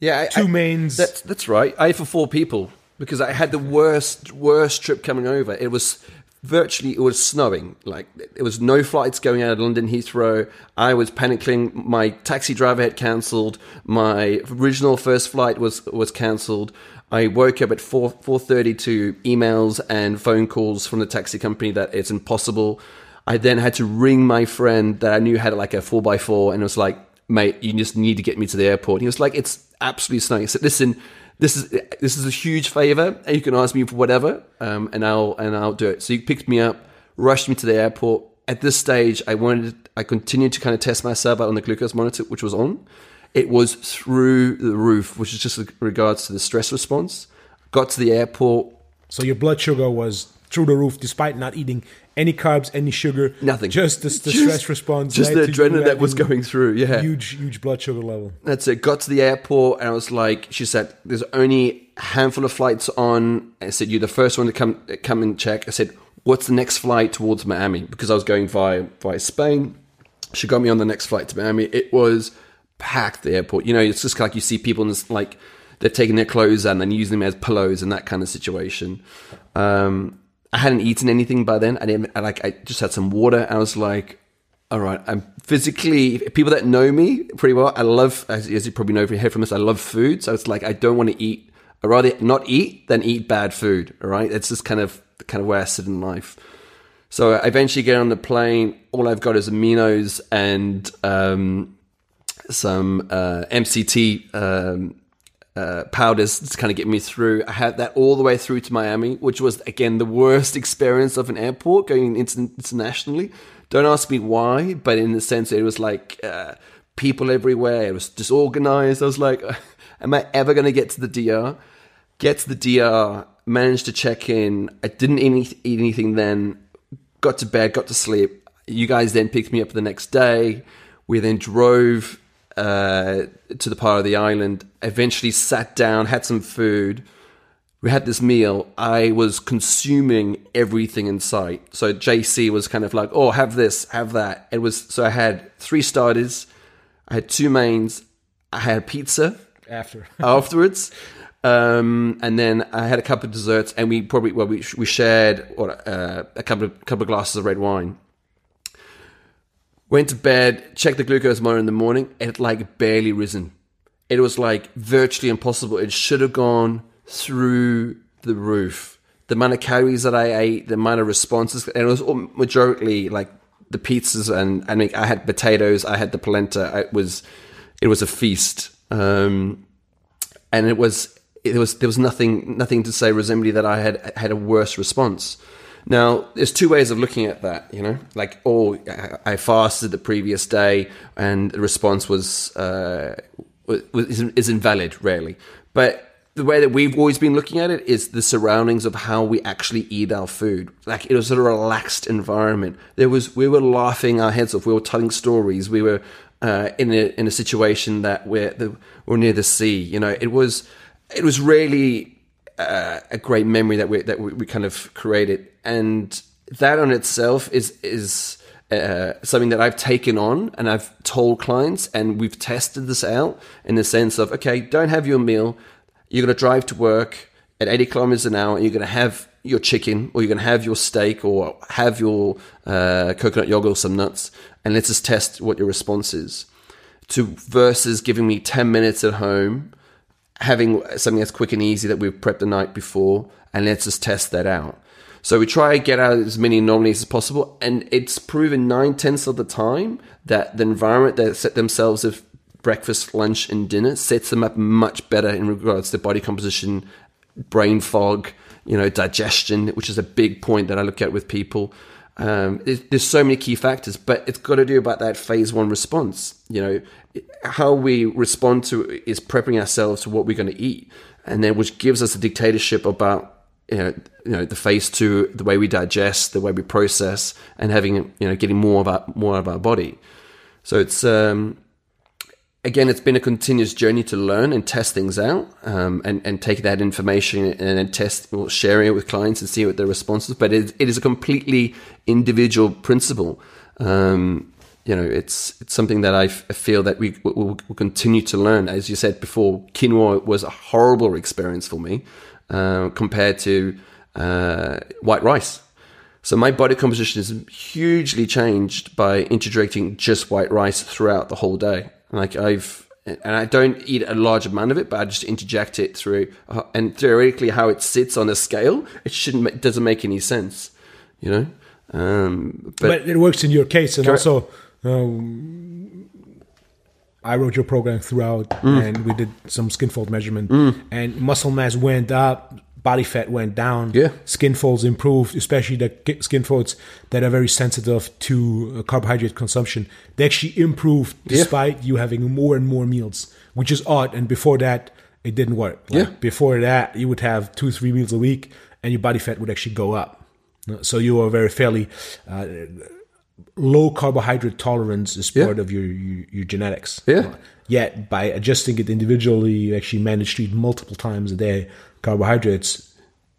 Yeah, I,
two
I-
mains.
That's that's right. I for four people because I had the worst worst trip coming over. It was virtually it was snowing. Like there was no flights going out of London Heathrow. I was panicking. My taxi driver had cancelled. My original first flight was was cancelled. I woke up at four four thirty to emails and phone calls from the taxi company that it's impossible. I then had to ring my friend that I knew had like a four x four and it was like, mate, you just need to get me to the airport. He was like, it's absolutely snowing. I said, listen, this is this is a huge favor, and you can ask me for whatever, um, and I'll and I'll do it. So he picked me up, rushed me to the airport. At this stage, I wanted, I continued to kind of test myself out on the glucose monitor, which was on. It was through the roof, which is just regards to the stress response. Got to the airport,
so your blood sugar was through the roof, despite not eating any carbs, any sugar,
Nothing.
Just the, the
Just-
stress response,
just the adrenaline that was going through. Yeah,
Huge, huge blood sugar level.
That's it. Got to the airport and I was like, she said, "There's only a handful of flights on." I said, "You're the first one to come come and check." I said, "What's the next flight towards Miami?" Because I was going via via Spain. She got me on the next flight to Miami. It was packed. The airport. You know, it's just like you see people in this like they're taking their clothes and then using them as pillows and that kind of situation. Um, I hadn't eaten anything by then. I didn't. I like. I just had some water. I was like, all right, I'm physically people that know me pretty well. I love, as, as you probably know if you hear from us, I love food. So it's like I don't want to eat. I rather not eat than eat bad food. All right, it's just kind of kind of where I sit in life. So I eventually get on the plane. All I've got is aminos and um, some uh, MCT um, uh, powders to kind of get me through. I had that all the way through to Miami, which was again the worst experience of an airport going inter- internationally. Don't ask me why, but in the sense it was like uh, people everywhere. It was disorganized. I was like, am I ever going to get to the DR? Get to the DR. managed to check in. I didn't eat, eat anything then. Got to bed, got to sleep. You guys then picked me up the next day. We then drove uh, to the part of the island. Eventually sat down, had some food. We had this meal. I was consuming everything in sight. So JC was kind of like, "Oh, have this, have that." It was so I had three starters, I had two mains, I had pizza
After.
afterwards. Um, and then I had a couple of desserts, and we probably well we we shared what uh, a couple of couple of glasses of red wine. Went to bed, checked the glucose monitor in the morning. It had like barely risen. It was like virtually impossible. It should have gone through the roof. The amount of calories that I ate, the amount of responses, and it was all majority like the pizzas and I mean I had potatoes, I had the polenta. It was it was a feast. Um, and it was it was there was nothing nothing to say resembling that I had had a worse response. Now, there's two ways of looking at that, you know, like oh, I fasted the previous day and the response was uh, was is, invalid, rarely. But the way that we've always been looking at it is the surroundings of how we actually eat our food. Like it was a relaxed environment. There was we were laughing our heads off. We were telling stories. We were uh, in a in a situation that we're the, we're near the sea. You know, it was it was really uh, a great memory that we that we, we kind of created, and that on itself is is uh, something that I've taken on and I've told clients, and we've tested this out in the sense of okay, don't have your meal. You're going to drive to work at 80 kilometers an hour, and you're going to have your chicken, or you're going to have your steak, or have your uh, coconut yogurt or some nuts, and let's just test what your response is. To versus giving me 10 minutes at home having something that's quick and easy that we've prepped the night before, and let's just test that out. So we try to get out as many anomalies as possible, and it's proven nine tenths of the time that the environment that set themselves of breakfast, lunch, and dinner sets them up much better in regards to body composition, brain fog, you know, digestion, which is a big point that I look at with people. Um, there's, there's so many key factors, but it's got to do about that phase one response. You know, how we respond to is prepping ourselves to what we're going to eat, and then which gives us a dictatorship about you know, you know the phase two, the way we digest, the way we process, and having you know getting more about more of our body. So it's um, again, it's been a continuous journey to learn and test things out, um, and and take that information and then test or sharing it with clients and see what their responses. But it, it is a completely individual principle. Um, you know, it's it's something that I f- feel that we will will continue to learn. As you said before, quinoa was a horrible experience for me uh, compared to uh, white rice. So my body composition is hugely changed by integrating just white rice throughout the whole day. Like I've, and I don't eat a large amount of it, but I just interject it through. Uh, and theoretically, how it sits on a scale, it shouldn't, it doesn't make any sense, you know. Um,
But,
but,
it works in your case, and
Correct.
also um, I wrote your program throughout,
Mm.
and we did some skin fold measurement, and muscle mass went up, body fat went down,
Yeah.
skin folds improved, especially the ki- skin folds that are very sensitive to uh, carbohydrate consumption. They actually improved despite you having more and more meals, which is odd. And before that, it didn't work. Like,
Yeah.
Before that, you would have two, three meals a week, and your body fat would actually go up. So you are very fairly uh, low carbohydrate tolerance is
Yeah.
part of your, your your genetics.
Yeah.
Yet by adjusting it individually, you actually manage to eat multiple times a day carbohydrates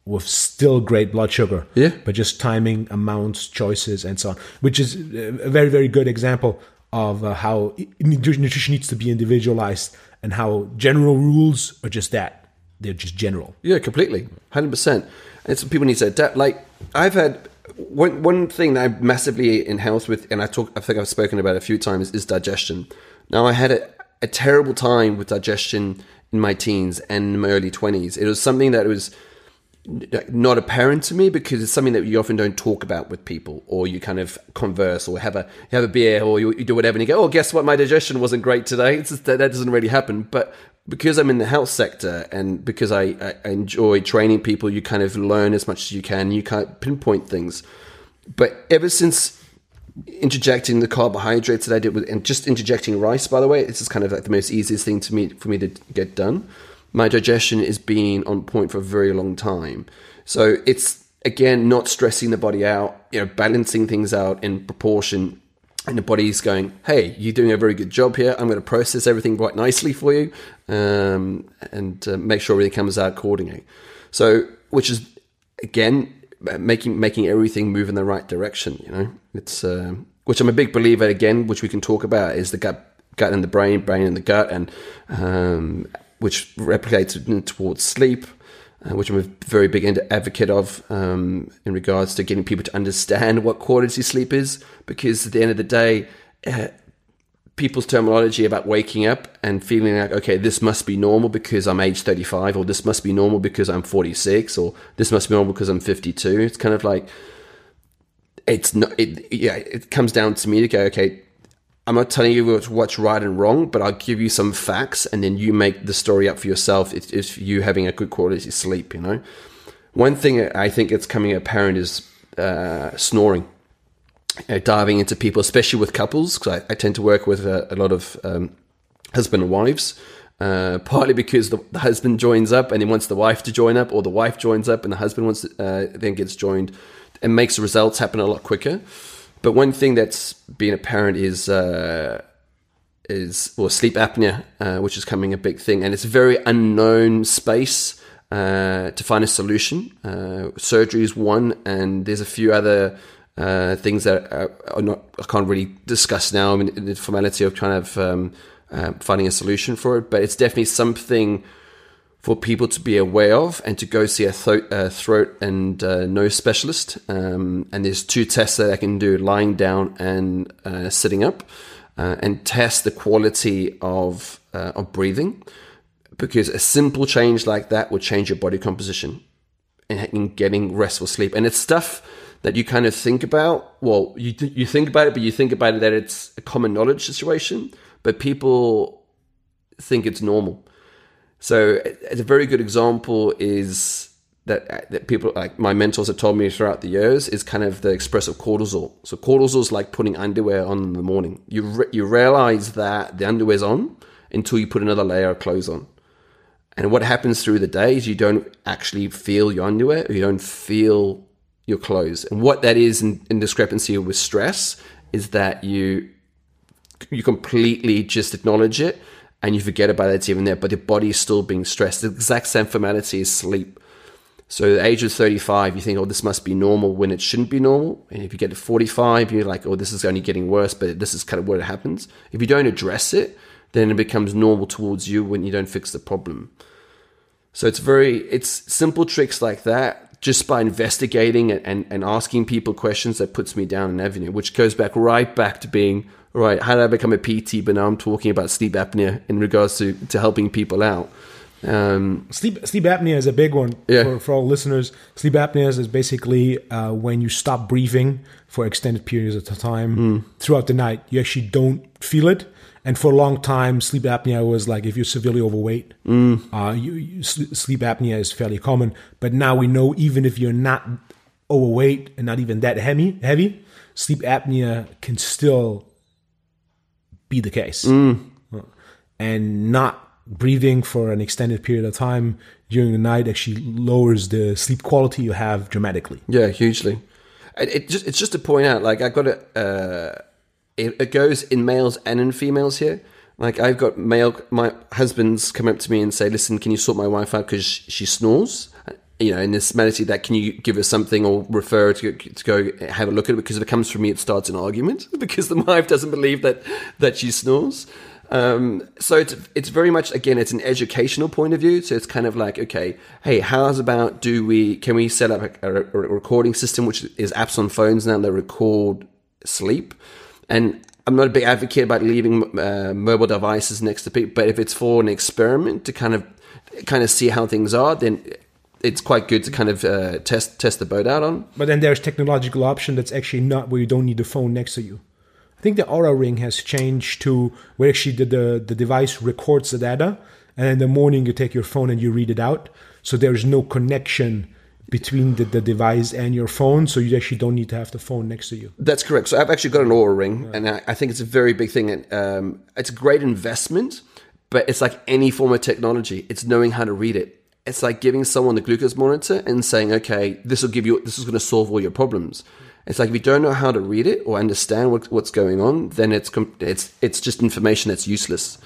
with still great blood sugar.
Yeah.
But just timing, amounts, choices, and so on, which is a very very good example of uh, how nutrition needs to be individualized and how general rules are just that. They're just general.
Yeah, completely, hundred percent. And some people need to adapt. Like I've had one one thing that I'm massively in health with, and I talk. I think I've spoken about a few times. Is digestion. Now I had a, a terrible time with digestion in my teens and in my early twenties. It was something that was not apparent to me because it's something that you often don't talk about with people or you kind of converse or have a have a beer or you, you do whatever and you go oh guess what? My digestion wasn't great today. Just that, that doesn't really happen. But because I'm in the health sector and because I, I I enjoy training people you kind of learn as much as you can. You can't pinpoint things. But ever since interjecting the carbohydrates that I did with and just interjecting rice by the way it's just kind of like the most easiest thing to me for me to get done my digestion is being on point for a very long time. So it's again not stressing the body out, you know, balancing things out in proportion. And the body's going, hey, you're doing a very good job here. I'm going to process everything quite nicely for you um, and uh, make sure everything comes out accordingly. So, which is again making making everything move in the right direction. You know, it's uh, which I'm a big believer again, which we can talk about is the gut gut and the brain, brain and the gut, and um, which replicates towards sleep. Uh, which I'm a very big advocate of um, in regards to getting people to understand what quality sleep is, because at the end of the day, uh, people's terminology about waking up and feeling like, okay, this must be normal because I'm age 35, or this must be normal because I'm 46, or this must be normal because I'm 52. It's kind of like, it's not, it, yeah, it comes down to me to go, okay, I'm not telling you what's right and wrong, but I'll give you some facts and then you make the story up for yourself if, if you having a good quality sleep, you know? One thing I think it's coming apparent is uh, snoring. Uh, diving into people, especially with couples, because I, I, tend to work with a, a lot of um, husband and wives. Uh, partly because the, the, husband joins up and he wants the wife to join up, or the wife joins up and the husband wants to, uh, then gets joined, and makes the results happen a lot quicker. But one thing that's been apparent is uh, is well sleep apnea, uh, which is coming a big thing, and it's a very unknown space uh, to find a solution. Uh, surgery is one, and there's a few other uh, things that are, are, not I can't really discuss now. I mean, the formality of kind of um, uh, finding a solution for it, but it's definitely something for people to be aware of and to go see a th- uh, throat and uh, nose specialist. Um, and there's two tests that I can do lying down and uh, sitting up uh, and test the quality of, uh, of breathing because a simple change like that would change your body composition and getting restful sleep. And it's stuff that you kind of think about. Well, you, th- you think about it, but you think about it that it's a common knowledge situation, but people think it's normal. So a very good example is that that people like my mentors have told me throughout the years is kind of the expressive cortisol. So cortisol is like putting underwear on in the morning. You re- you realize that the underwear's on until you put another layer of clothes on. And what happens through the day is you don't actually feel your underwear, you don't feel your clothes. And what that is in, in discrepancy with stress is that you you completely just acknowledge it and you forget about it, it's even there, but the body is still being stressed. The exact same formality is sleep. So at the age of 35, you think, oh, this must be normal when it shouldn't be normal. And if you get to 45, you're like, oh, this is only getting worse, but this is kind of what happens. If you don't address it, then it becomes normal towards you when you don't fix the problem. So it's very, it's simple tricks like that, just by investigating and, and, and asking people questions that puts me down an avenue, which goes back right back to being right, how did I become a PT? But now I'm talking about sleep apnea in regards to, to helping people out. Um,
sleep sleep apnea is a big one yeah. for, for all listeners. Sleep apnea is basically uh, when you stop breathing for extended periods of time mm. throughout the night. You actually don't feel it, and for a long time, sleep apnea was like if you're severely overweight, mm. uh, you, you, sleep apnea is fairly common. But now we know even if you're not overweight and not even that heavy, heavy, sleep apnea can still be the case. Mm. And not breathing for an extended period of time during the night actually lowers the sleep quality you have dramatically.
Yeah, hugely. It, just it's just to point out, like I've got it. Uh, it, it goes in males and in females here. Like I've got male, my husbands come up to me and say, "Listen, can you sort my wife out because she snores?" You know, in this melody that can you give us something or refer to, to go have a look at it because if it comes from me, it starts an argument because the wife doesn't believe that that she snores. Um, so it's it's very much again it's an educational point of view. So it's kind of like okay, hey, how's about do we can we set up a, a, a recording system which is apps on phones now that record sleep, and I'm not a big advocate about leaving uh, mobile devices next to people, but if it's for an experiment to kind of kind of see how things are, then it's quite good to kind of uh, test test the boat out on.
But then there's technological option that's actually not where you don't need the phone next to you. I think the Oura Ring has changed to where actually the, the, the device records the data, and in the morning you take your phone and you read it out. So there is no connection between the, the device and your phone, so you actually don't need to have the phone next to you.
That's correct. So I've actually got an Oura Ring, and I, I think it's a very big thing. And um, it's a great investment But it's like any form of technology. It's knowing how to read it. It's like giving someone the glucose monitor and saying, okay, this will give you, this is going to solve all your problems. It's like if you don't know how to read it or understand what, what's going on, then it's it's it's just information that's useless.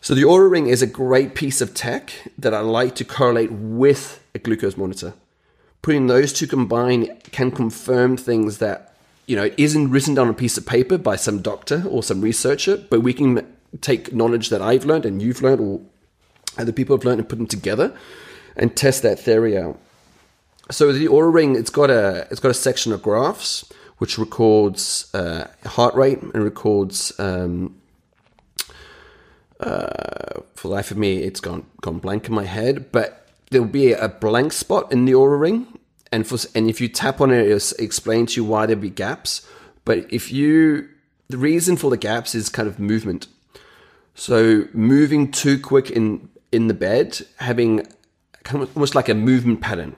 So the Oura Ring is a great piece of tech that I like to correlate with a glucose monitor. Putting those two combined can confirm things that you know it isn't written down on a piece of paper by some doctor or some researcher, but we can take knowledge that I've learned and you've learned or other people have learned to put them together and test that theory out. So the Oura Ring, it's got a it's got a section of graphs which records uh, heart rate and records. Um, uh, for the life of me, it's gone gone blank in my head, but there'll be a blank spot in the Oura Ring, and for and if you tap on it, it'll explain to you why there'll be gaps. But if you, the reason for the gaps is kind of movement. So moving too quick in in the bed, having kind of almost like a movement pattern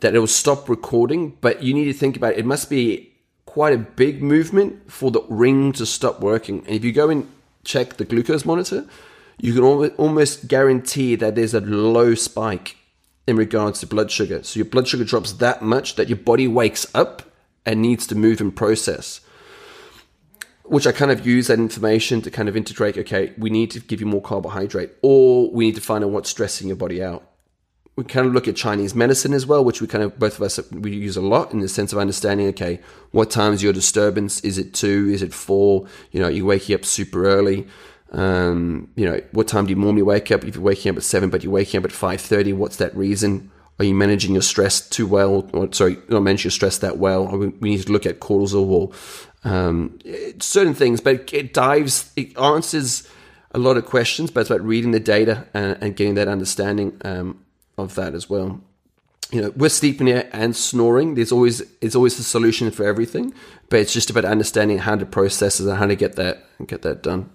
that it will stop recording, but you need to think about it. it must be quite a big movement for the ring to stop working. And if you go and check the glucose monitor, you can almost guarantee that there's a low spike in regards to blood sugar. So your blood sugar drops that much that your body wakes up and needs to move and process. Which I kind of use that information to kind of integrate, okay, we need to give you more carbohydrate, or we need to find out what's stressing your body out we kind of look at Chinese medicine as well, which we kind of both of us we use a lot in the sense of understanding. Okay, what time is your disturbance? Is it two? Is it four? You know, you waking up super early. Um, you know, what time do you normally wake up? If you're waking up at seven, but you're waking up at five thirty, what's that reason? Are you managing your stress too well? Or sorry, not managing your stress that well? Or we need to look at cortisol or um, certain things, but it dives, it answers a lot of questions, but it's about reading the data and, and getting that understanding. Um, of that as well. You know, with sleep apnea and snoring, there's always it's always a solution for everything, but it's just about understanding how to process it and how to get that and get that done.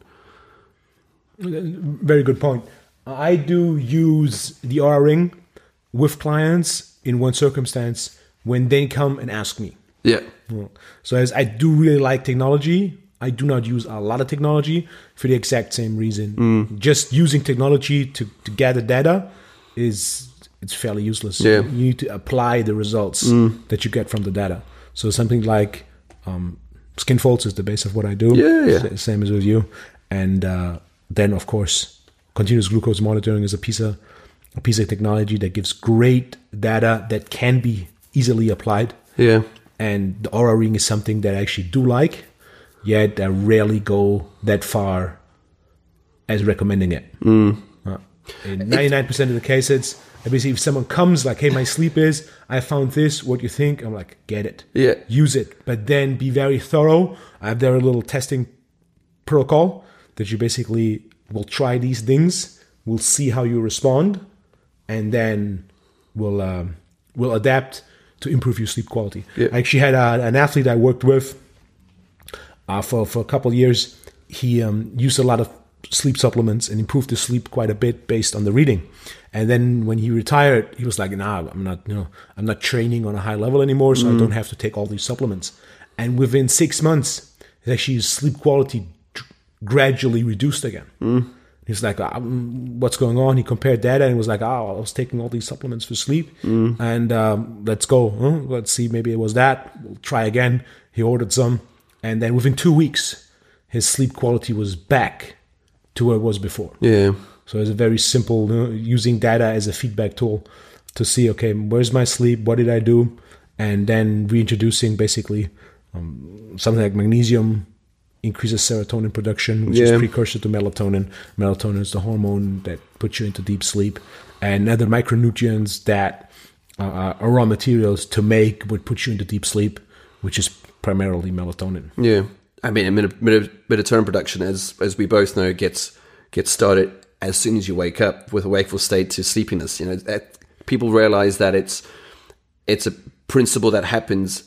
Very good point. I do use the Oura Ring with clients in one circumstance when they come and ask me.
Yeah.
So as I do really like technology, I do not use a lot of technology for the exact same reason. Mm. Just using technology to, to gather data is it's fairly useless.
Yeah.
You need to apply the results mm. that you get from the data. So something like um, skin folds is the base of what I do.
Yeah, yeah.
Same as with you. And uh, then, of course, continuous glucose monitoring is a piece of a piece of technology that gives great data that can be easily applied.
Yeah.
And the Oura Ring is something that I actually do like, yet I rarely go that far as recommending it.
Mm.
Uh, in 99% of the cases, basically if someone comes like hey my sleep is i found this what you think? I'm like get it.
Yeah.
Use it. But then be very thorough. I have there a little testing protocol that you basically will try these things we'll see how you respond and then we'll um, we'll adapt to improve your sleep quality
yeah.
i actually had a, an athlete i worked with uh, for, for a couple years he um, used a lot of sleep supplements and improved his sleep quite a bit based on the reading and then when he retired, he was like, "Nah, I'm not, you know, I'm not training on a high level anymore, so mm. I don't have to take all these supplements." And within six months, actually his sleep quality gradually reduced again.
Mm.
He's like, um, "What's going on?" He compared data and was like, "Oh, I was taking all these supplements for sleep,
mm.
and um, let's go. Huh? Let's see, maybe it was that. We'll try again." He ordered some, and then within two weeks, his sleep quality was back to where it was before.
Yeah.
So it's a very simple you know, using data as a feedback tool to see okay where's my sleep, what did I do, and then reintroducing basically um, something like magnesium increases serotonin production, which yeah. is precursor to melatonin. Melatonin is the hormone that puts you into deep sleep, and other micronutrients that uh, are raw materials to make what puts you into deep sleep, which is primarily melatonin.
Yeah, I mean, melatonin production, as as we both know, gets gets started as soon as you wake up with a wakeful state to sleepiness. You know, that, people realize that it's it's a principle that happens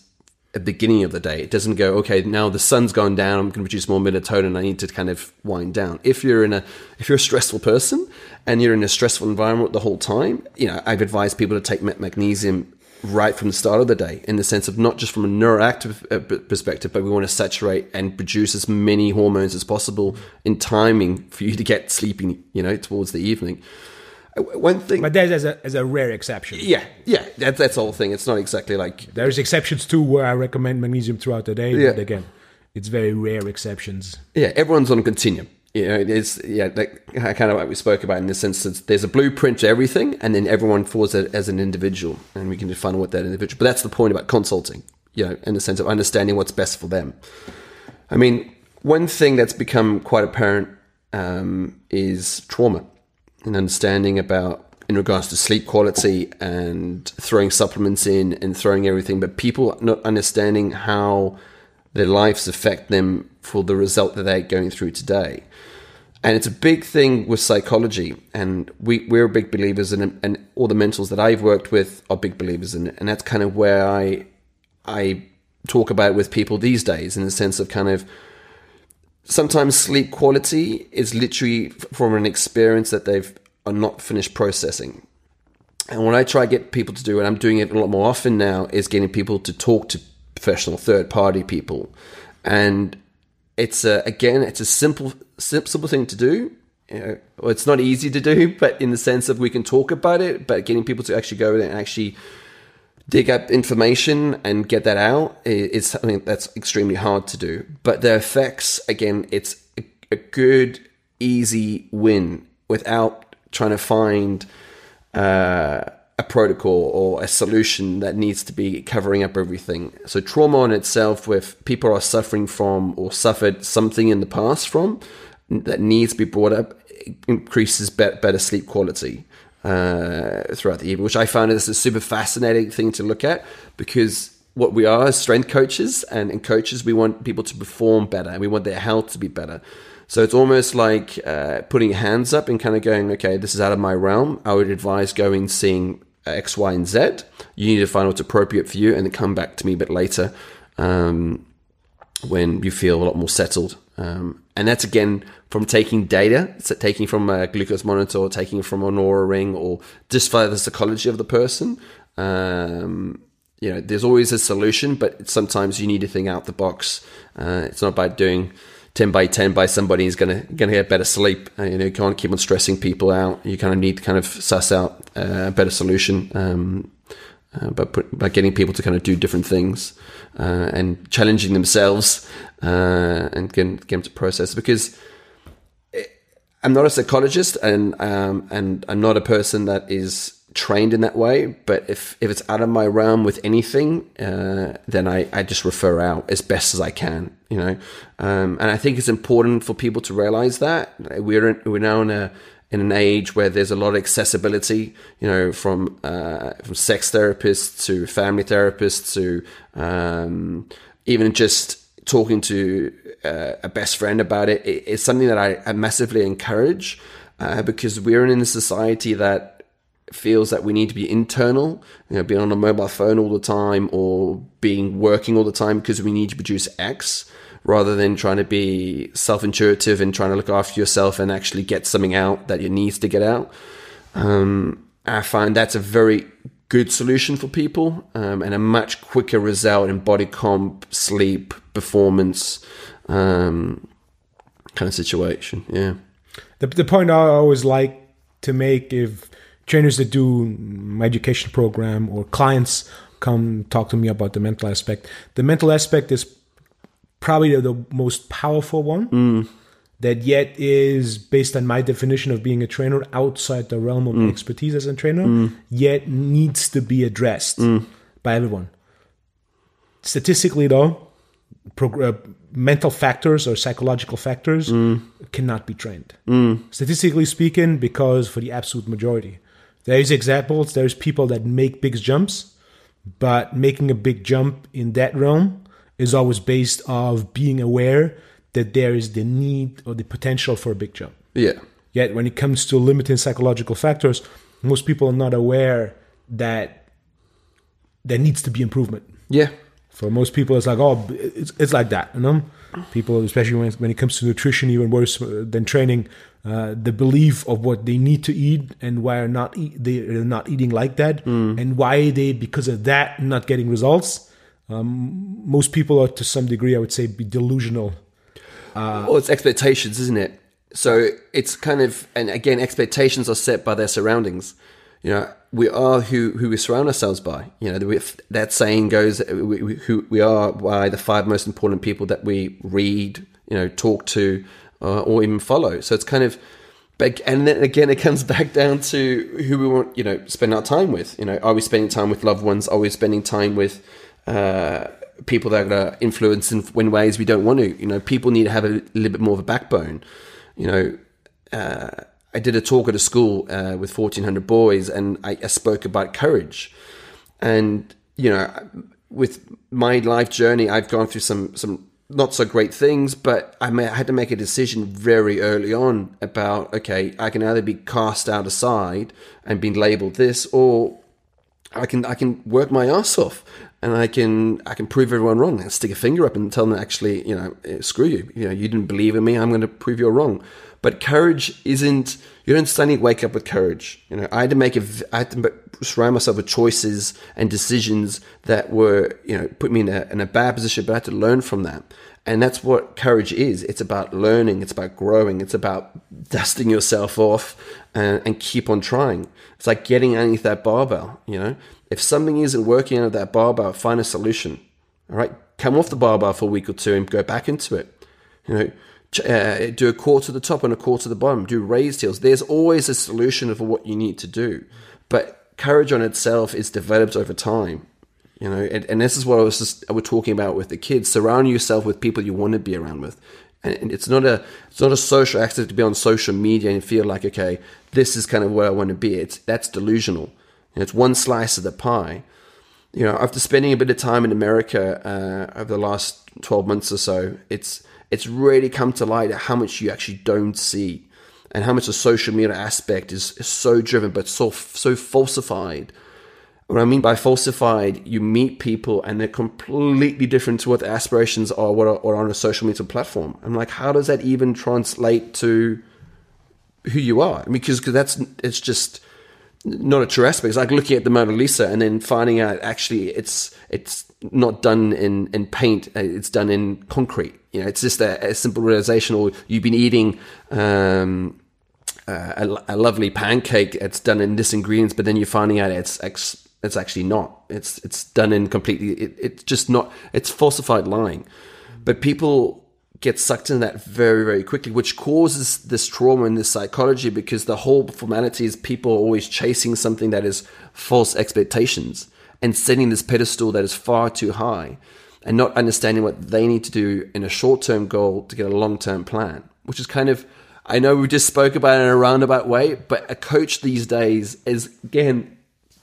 at the beginning of the day. It doesn't go, okay, now the sun's gone down, I'm going to produce more melatonin, I need to kind of wind down. If you're in a if you're a stressful person and you're in a stressful environment the whole time, you know, I've advised people to take magnesium right from the start of the day in the sense of not just from a neuroactive uh, perspective, but we want to saturate and produce as many hormones as possible in timing for you to get sleeping, you know, towards the evening. One thing,
But that is a, as a rare exception.
yeah, yeah, that, that's the whole thing. It's not exactly like
There's exceptions too where I recommend magnesium throughout the day.
Yeah.
But again, it's very rare exceptions.
Yeah, everyone's on a continuum. You know, it's yeah, like kind of like we spoke about in this instance. There's a blueprint to everything, and then everyone falls it as an individual, and we can define what that individual. But that's the point about consulting. You know, in the sense of understanding what's best for them. I mean, one thing that's become quite apparent um, is trauma and understanding about in regards to sleep quality and throwing supplements in and throwing everything, but people not understanding how their lives affect them for the result that they're going through today. And it's a big thing with psychology, and we, we're big believers in and all the mentors that I've worked with are big believers in it. And that's kind of where I I talk about it with people these days, in the sense of kind of sometimes sleep quality is literally from an experience that they've are not finished processing. And what I try to get people to do, and I'm doing it a lot more often now, is getting people to talk to professional third party people. And it's a, again, it's a simple, simple thing to do. You know, well, it's not easy to do, but in the sense of we can talk about it, but getting people to actually go and actually dig up information and get that out is something that's extremely hard to do. But the effects, again, it's a, good, easy win without trying to find uh, a protocol or a solution that needs to be covering up everything. So trauma in itself, with people are suffering from or suffered something in the past from that needs to be brought up, increases better sleep quality uh, throughout the evening, which I found is a super fascinating thing to look at because what we are as strength coaches and, and coaches, we want people to perform better and we want their health to be better. So it's almost like uh, putting hands up and kind of going, okay, this is out of my realm. I would advise going seeing X, Y, and Z. You need to find what's appropriate for you and then come back to me a bit later um, when you feel a lot more settled. Um, and that's again from taking data, so taking from a glucose monitor, taking from an Oura Ring, or just for the psychology of the person. Um, you know, there's always a solution, but sometimes you need to think out the box. Uh, it's not about doing 10 by 10 by somebody who's going to going to get better sleep. Uh, you know, you can't keep on stressing people out. You kind of need to kind of suss out uh, a better solution. Um, uh, by, by getting people to kind of do different things uh, and challenging themselves uh, and getting, get them to process because I'm not a psychologist and um, and I'm not a person that is trained in that way. But if if it's out of my realm with anything, uh, then I, I just refer out as best as I can. You know, um, and I think it's important for people to realize that we're in, we're now in a in an age where there's a lot of accessibility, you know, from uh, from sex therapists to family therapists to um, even just talking to uh, a best friend about it. it it's something that I, massively encourage uh, because we're in a society that feels that we need to be internal, you know, being on a mobile phone all the time or being working all the time because we need to produce X rather than trying to be self-intuitive and trying to look after yourself and actually get something out that you needs to get out. Um, I find that's a very good solution for people um, and a much quicker result in body comp, sleep, performance um, kind of situation. Yeah.
The, the point I always like to make if trainers that do my education program or clients come talk to me about the mental aspect, the mental aspect is probably the, the most powerful one that yet is based on my definition of being a trainer outside the realm of my mm. expertise as a trainer, mm. yet needs to be addressed mm. by everyone. Statistically, though, prog- uh, mental factors or psychological factors cannot be trained. Statistically speaking, because for the absolute majority, there's examples. There's people that make big jumps, but making a big jump in that realm is always based of being aware that there is the need or the potential for a big jump.
Yeah.
Yet, when it comes to limiting psychological factors, most people are not aware that there needs to be improvement.
Yeah.
For most people, it's like, oh, it's, it's like that, you know. people, especially when, when it comes to nutrition, even worse uh, than training, uh, the belief of what they need to eat and why are not eat, they are not eating like that,
Mm.
and why they because of that not getting results. Um, most people are to some degree, I would say, be delusional.
Well, it's expectations, isn't it? So it's kind of, and again, expectations are set by their surroundings. You know, we are who who we surround ourselves by. You know, that saying goes, we, we, who we are by the five most important people that we read, you know, talk to, uh, or even follow. So it's kind of, and then again, it comes back down to who we want, you know, spend our time with. You know, are we spending time with loved ones? Are we spending time with uh, people that are going to influence in, in ways we don't want to? You know, people need to have a little bit more of a backbone. You know, uh, I did a talk at a school uh, with 1,400 boys, and I, I spoke about courage. And you know, with my life journey, I've gone through some some not so great things, but I, ma- I had to make a decision very early on about okay, I can either be cast out aside and be labeled this, or I can I can work my ass off and I can I can prove everyone wrong and stick a finger up and tell them actually you know eh, screw you you know you didn't believe in me I'm going to prove you're wrong. But courage isn't you don't suddenly wake up with courage. You know I had to make a I had to surround myself with choices and decisions that were you know put me in a in a bad position, but I had to learn from that. And that's what courage is. It's about learning. It's about growing. It's about dusting yourself off and, and keep on trying. It's like getting underneath that barbell. You know, if something isn't working under that barbell, find a solution. All right, come off the barbell for a week or two and go back into it. You know, uh, do a core to the top and a core to the bottom. Do raised heels. There's always a solution for what you need to do, but courage on itself is developed over time you know? And, and this is what i was just we're talking about with the kids. Surround yourself with people you want to be around with. And, it's not a it's not a social accident to be on social media and feel like okay this is kind of where i want to be. It's that's delusional. And it's one slice of the pie. You know after spending a bit of time in america uh, over the last 12 months or so it's it's really come to light how much you actually don't see and how much the social media aspect is, is so driven but so so falsified what I mean by falsified, you meet people and they're completely different to what the aspirations are, what are, or on a social media platform. I'm like, how does that even translate to who you are? Because cause that's it's just not a true aspect. It's like looking at the Mona Lisa and then finding out actually it's it's not done in in paint. uh, It's done in concrete. You know, it's just a, a simple realization. Or you've been eating. Um, a, a lovely pancake. It's done in this ingredients, but then you're finding out it's ex, it's actually not. It's it's done in completely. It, it's just not. It's falsified lying. But people get sucked into that very very quickly, which causes this trauma and this psychology because the whole formality is people are always chasing something that is false expectations and setting this pedestal that is far too high, and not understanding what they need to do in a short term goal to get a long term plan, which is kind of I know we just spoke about it in a roundabout way, but a coach these days is again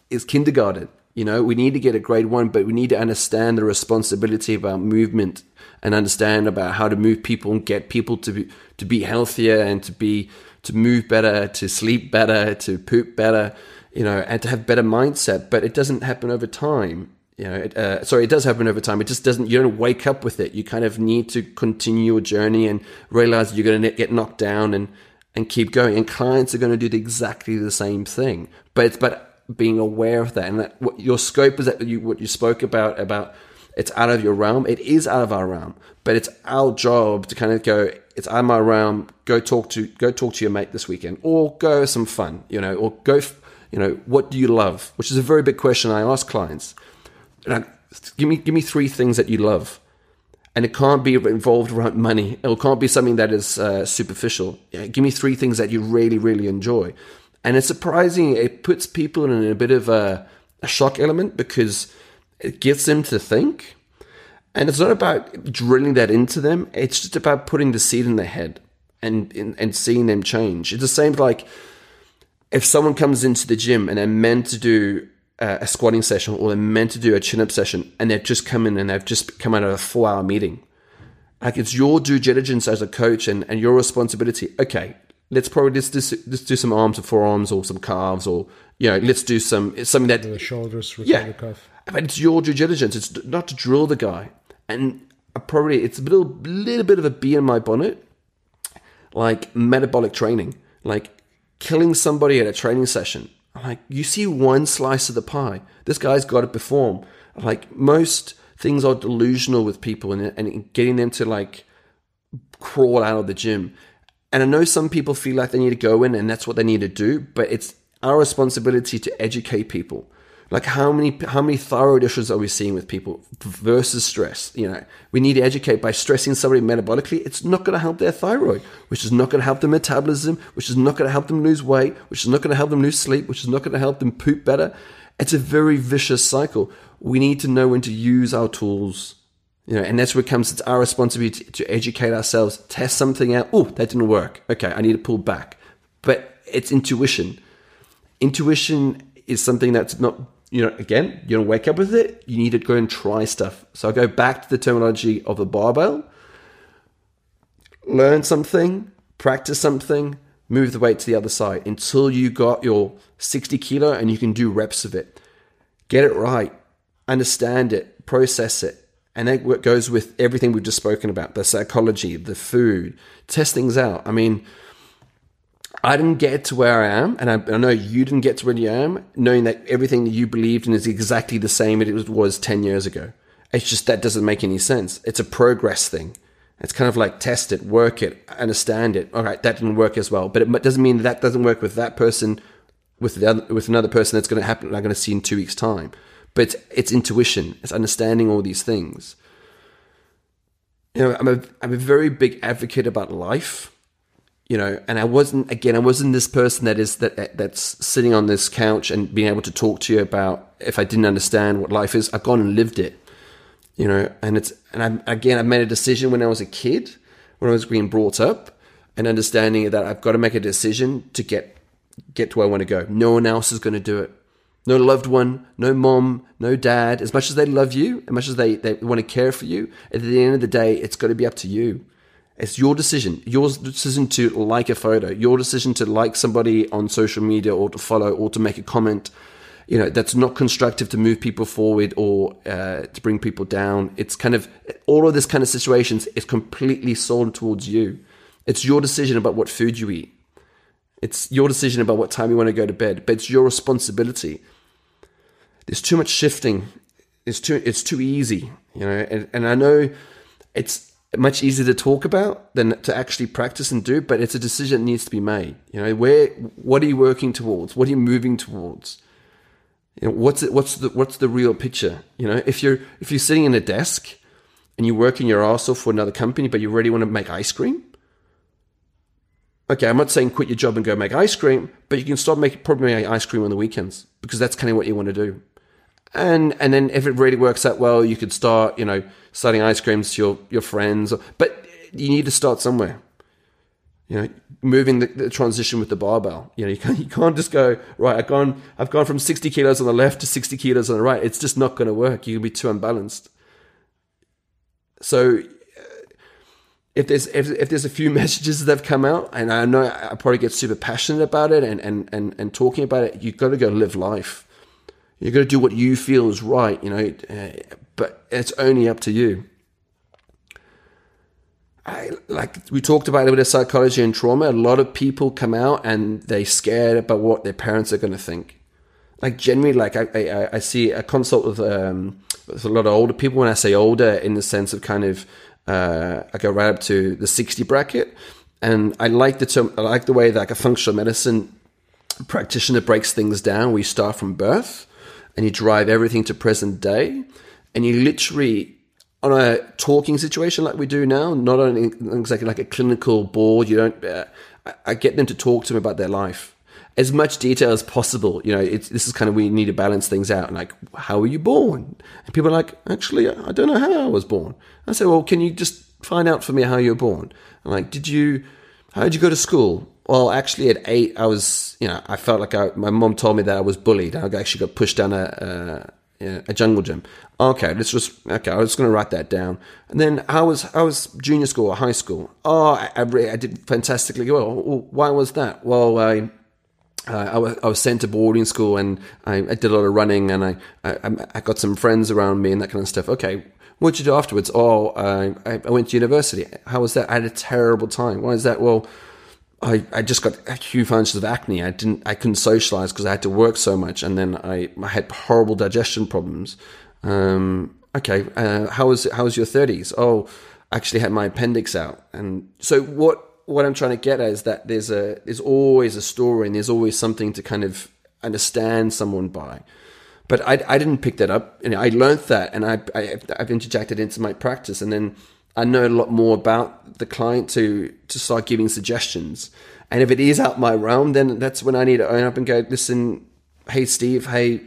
is kindergarten. You know, we need to get a grade one, but we need to understand the responsibility about movement and understand about how to move people and get people to be to be healthier and to be to move better, to sleep better, to poop better, you know, and to have better mindset. But it doesn't happen over time. You know, it, uh, sorry, it does happen over time. It just doesn't. You don't wake up with it. You kind of need to continue your journey and realize you're going to get knocked down and and keep going. And clients are going to do exactly the same thing. But it's but being aware of that and that what your scope is that you what you spoke about about it's out of your realm. It is out of our realm, but it's our job to kind of go. It's out of my realm. Go talk to go talk to your mate this weekend, or go some fun, you know, or go. You know, what do you love? Which is a very big question I ask clients give me give me three things that you love. And it can't be involved around money. It can't be something that is uh, superficial. Yeah, give me three things that you really really enjoy. And it's surprising it puts people in a bit of a, a shock element because it gets them to think. And it's not about drilling that into them. It's just about putting the seed in their head and and, and seeing them change. It's the same like if someone comes into the gym and they're meant to do uh, a squatting session or they're meant to do a chin up session and they've just come in and they've just come out of a four hour meeting, like it's your due diligence as a coach and, and your responsibility. Okay, let's probably let's, let's, let's do some arms or forearms or some calves or, you know, let's do some, something that,
The shoulders,
yeah,
cuff.
but it's your due diligence. It's not to drill the guy. And I probably it's a little little bit of a bee in my bonnet, like metabolic training, like killing somebody at a training session. Like you see one slice of the pie, this guy's got to perform. Like most things are delusional with people, and and getting them to like crawl out of the gym. And I know some people feel like they need to go in and that's what they need to do, but it's our responsibility to educate people. Like how many how many thyroid issues are we seeing with people versus stress? You know, we need to educate by stressing somebody metabolically. It's not going to help their thyroid, which is not going to help their metabolism, which is not going to help them lose weight, which is not going to help them lose sleep, which is not going to help them poop better. It's a very vicious cycle. We need to know when to use our tools you know, and that's where it comes. It's our responsibility to, to educate ourselves, test something out. Oh, that didn't work. Okay, I need to pull back. But it's intuition. Intuition is something that's not, you know, again, you don't wake up with it. You need to go and try stuff. So I go back to the terminology of the barbell. Learn something, practice something, move the weight to the other side until you got your 60 kilo and you can do reps of it. Get it right, understand it, process it, and that goes with everything we've just spoken about the psychology, the food, test things out. I mean, I didn't get to where I am, and I, I, know you didn't get to where you am, knowing that everything that you believed in is exactly the same as it was, was 10 years ago. It's just that doesn't make any sense. It's a progress thing. It's kind of like test it, work it, understand it. All right, that didn't work as well, but it doesn't mean that, that doesn't work with that person, with the other, with another person that's going to happen. I'm going to see in two weeks' time. But it's, it's intuition. It's understanding all these things. You know, I'm a I'm a very big advocate about life. You know, and I wasn't again. I wasn't this person that is that that's sitting on this couch and being able to talk to you about if I didn't understand what life is. I've gone and lived it. You know, and it's and I again I made a decision when I was a kid, when I was being brought up, and understanding that I've got to make a decision to get get to where I want to go. No one else is going to do it no loved one, no mom, no dad. As much as they love you, as much as they, they want to care for you, at the end of the day, it's got to be up to you. It's your decision. Your decision to like a photo, your decision to like somebody on social media or to follow or to make a comment. You know, that's not constructive to move people forward or uh, to bring people down. It's kind of all of this kind of situations is completely sold towards you. It's your decision about what food you eat. It's your decision about what time you want to go to bed, but it's your responsibility there's too much shifting. It's too it's too easy, you know. And, and I know it's much easier to talk about than to actually practice and do, but it's a decision that needs to be made. You know, where what are you working towards? What are you moving towards? You know, what's it, what's the what's the real picture? You know, if you're if you're sitting in a desk and you're working your ass off for another company, but you really want to make ice cream. Okay, I'm not saying quit your job and go make ice cream, but you can start making probably ice cream on the weekends because that's kind of what you want to do and and then if it really works out well, you could start you know selling ice creams to your your friends. But you need to start somewhere. You know, moving the, the transition with the barbell. You know, you can't you can't just go right. I've gone I've gone from sixty kilos on the left to sixty kilos on the right. It's just not going to work. You can be too unbalanced. So uh, if there's if, if there's a few messages that have come out, and I know I probably get super passionate about it and and and, and talking about it, you've got to go live life. You're going to do what you feel is right, you know, uh, but it's only up to you. I, like we talked about a bit of psychology and trauma. A lot of people come out and they're scared about what their parents are going to think. Like generally, like I, I, I see a consult with, um, with a lot of older people. When I say older, in the sense of kind of, uh, I go right up to the sixty bracket, and I like the term. I like the way that like a functional medicine practitioner breaks things down. We start from birth and you drive everything to present day and you literally on a talking situation like we do now, not on exactly like a clinical board, you don't. Uh, I get them to talk to them about their life as much detail as possible. You know, this is kind of we need to balance things out. Like, how were you born? And people are like, actually, I don't know how I was born. I say, well, can you just find out for me how you were born? I'm like, did you? How did you go to school? Well, actually, at eight, I was, you know, I felt like I, my mom told me that I was bullied. I actually got pushed down a, a, a jungle gym. Okay, let's just, okay, I was going to write that down. And then I was, I was junior school or high school. Oh, I, I, I did fantastically well. Why was that? Well, I, uh, I, was, I was sent to boarding school and I, I, did a lot of running and I, I, I got some friends around me and that kind of stuff. Okay, What'd you do afterwards? Oh, I, I went to university. How was that? I had a terrible time. Why is that? Well, I, I just got a huge amounts of acne. I didn't, I couldn't socialize because I had to work so much, and then I, I had horrible digestion problems. Um, okay, uh, how was how was your thirties? Oh, I actually had my appendix out, and so what? What I'm trying to get at is that there's a there's always a story, and there's always something to kind of understand someone by. But I, I didn't pick that up, and I learned that, and I, I I've interjected into my practice, and then I know a lot more about the client to to start giving suggestions. And if it is out my realm, then that's when I need to own up and go, listen, hey Steve, hey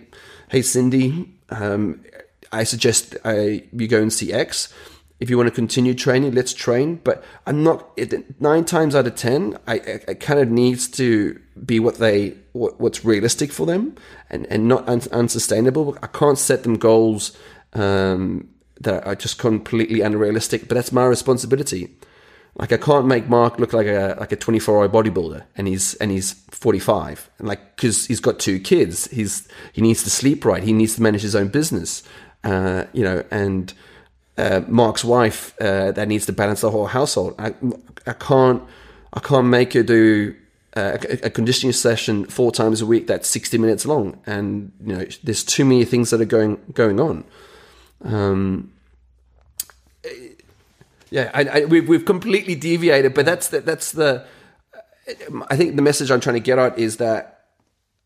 hey Cindy, um, I suggest uh, you go and see X. If you want to continue training, let's train. But I'm not nine times out of ten. I, I, I kind of needs to be what they what, what's realistic for them and and not un, unsustainable. I can't set them goals. Um, that are just completely unrealistic. But that's my responsibility. Like I can't make Mark look like a like a 24 hour bodybuilder, and he's and he's 45, and like because he's got two kids, he's he needs to sleep right, he needs to manage his own business, uh, you know, and uh, Mark's wife uh, that needs to balance the whole household. I, I can't I can't make her do a, a, conditioning session four times a week that's 60 minutes long, and you know there's too many things that are going going on. Um, yeah, I, I, we've we've completely deviated, but that's the, that's the. I think the message I'm trying to get at is that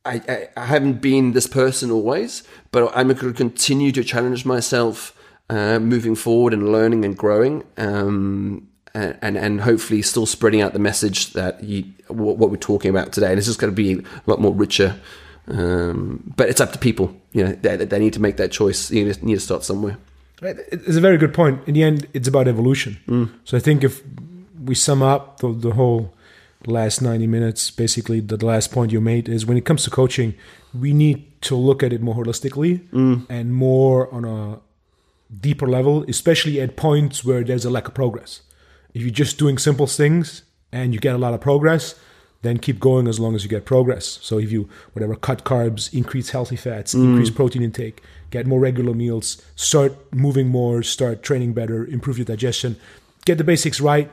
I, I, haven't been this person always, but I'm going to continue to challenge myself, uh, moving forward and learning and growing, um, and, and, and hopefully still spreading out the message that you what, what we're talking about today. And it's just going to be a lot more richer. Um, but it's up to people. You know, they, they need to make that choice. You need to start somewhere.
It's a very good point. In the end, it's about evolution. Mm. So I think if we sum up the, the, whole last 90 minutes, basically the last point you made is when it comes to coaching, we need to look at it more holistically mm. and more on a deeper level, especially at points where there's a lack of progress. If you're just doing simple things and you get a lot of progress, then keep going as long as you get progress. So if you whatever cut carbs, increase healthy fats, mm. increase protein intake, get more regular meals, start moving more, start training better, improve your digestion, get the basics right,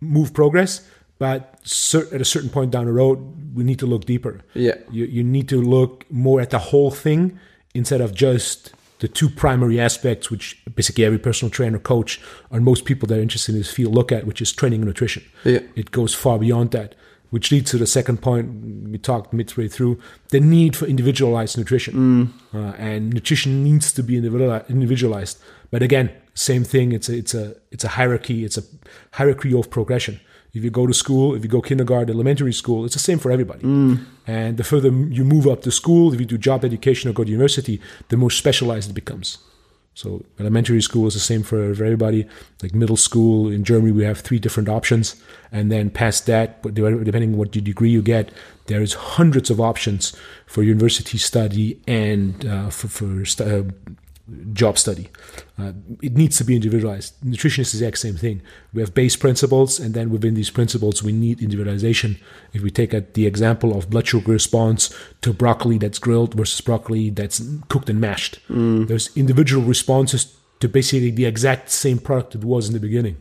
move progress. But at a certain point down the road, we need to look deeper.
Yeah,
you you need to look more at the whole thing instead of just the two primary aspects, which basically every personal trainer, coach, and most people that are interested in this field look at, which is training and nutrition.
Yeah.
It goes far beyond that which leads to the second point we talked midway through the need for individualized nutrition. Mm. Uh, and nutrition needs to be individualized. But again, same thing. It's a, it's a, it's a hierarchy. It's a hierarchy of progression. If you go to school, if you go kindergarten, elementary school, it's the same for everybody. Mm. And the further you move up to school, if you do job education or go to university, the more specialized it becomes. So elementary school is the same for, everybody. Like middle school in Germany, we have three different options, and then past that, depending on what degree you get, there's hundreds of options for university study and uh, for, for uh, job study. Uh, it needs to be individualized. Nutrition is the exact same thing. We have base principles, and then within these principles, we need individualization. If we take a, the example of blood sugar response to broccoli that's grilled versus broccoli that's cooked and mashed, mm. there's individual responses to basically the exact same product it was in the beginning.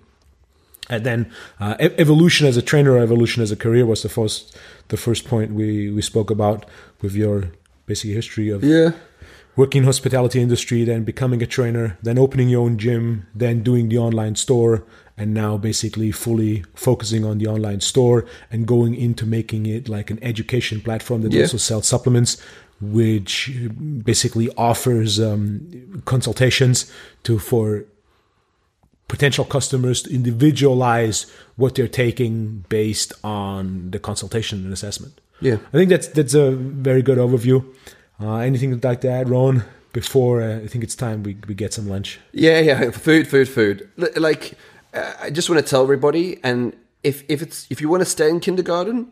And then uh, evolution as a trainer, evolution as a career was the first the first point we, we spoke about with your basic history of
yeah
working hospitality industry, then becoming a trainer, then opening your own gym, then doing the online store, and now basically fully focusing on the online store and going into making it like an education platform that yeah. also sells supplements, which basically offers um, consultations to for potential customers to individualize what they're taking based on the consultation and assessment.
Yeah,
I think that's that's a very good overview. Uh, anything you'd like to add, Roan? Before uh, I think it's time we, we get some lunch.
Yeah, yeah, food, food, food. Like uh, I just want to tell everybody, and if if it's if you want to stay in kindergarten,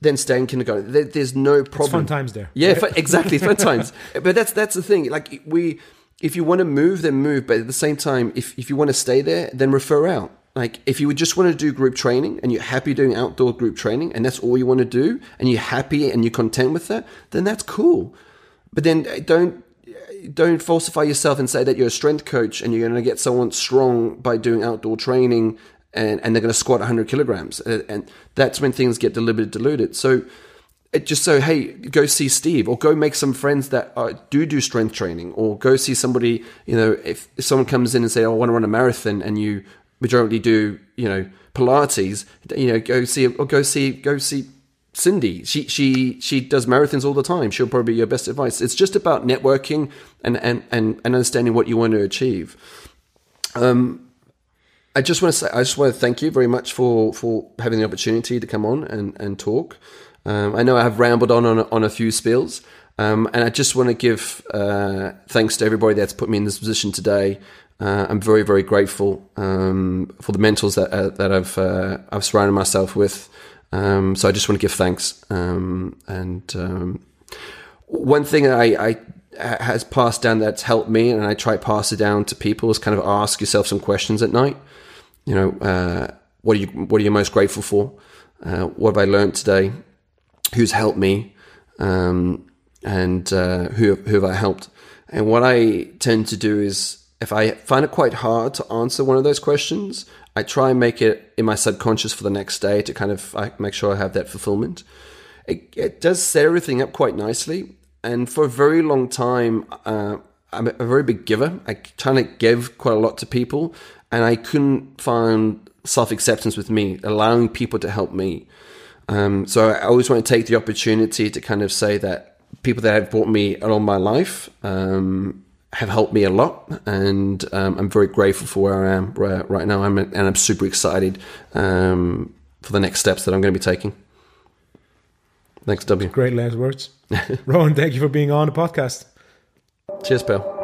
then stay in kindergarten. There, there's no problem. It's
fun times there.
Yeah, right? exactly, fun times. But that's that's the thing. Like we, if you want to move, then move. But at the same time, if if you want to stay there, then refer out. Like if you would just want to do group training and you're happy doing outdoor group training and that's all you want to do and you're happy and you're content with that, then that's cool. But then uh, don't don't falsify yourself and say that you're a strength coach and you're going to get someone strong by doing outdoor training and, and they're going to squat 100 kilograms. And that's when things get deliberately diluted. So it just so, hey, go see Steve or go make some friends that are, do do strength training or go see somebody, you know, if, if someone comes in and say, oh, I want to run a marathon and you majority do, you know, Pilates, you know, go see, or go see, go see Cindy. She she she does marathons all the time. She'll probably be your best advice. It's just about networking and and and, and understanding what you want to achieve. Um, I just want to say I just want to thank you very much for for having the opportunity to come on and and talk. Um, I know I have rambled on on, on a few spills. Um, and I just want to give uh, thanks to everybody that's put me in this position today. Uh, I'm very, very grateful um, for the mentors that uh, that I've uh, I've surrounded myself with. Um, so I just want to give thanks. Um, and um, one thing I, I has passed down that's helped me, and I try to pass it down to people, is kind of ask yourself some questions at night. You know, uh, what are you what are you most grateful for? Uh, what have I learned today? Who's helped me? Um, and uh, who who have I helped? And what I tend to do is, if I find it quite hard to answer one of those questions, I try and make it in my subconscious for the next day to kind of make sure I have that fulfillment. It, it does set everything up quite nicely. And for a very long time, uh, I'm a very big giver. I try to give quite a lot to people, and I couldn't find self acceptance with me, allowing people to help me. Um, so I always want to take the opportunity to kind of say that people that have brought me along my life um, have helped me a lot, and um, I'm very grateful for where I am right now. I'm and I'm super excited um, for the next steps that I'm going to be taking. Thanks, W.
Great last words, Roan. Thank you for being on the podcast.
Cheers, pal.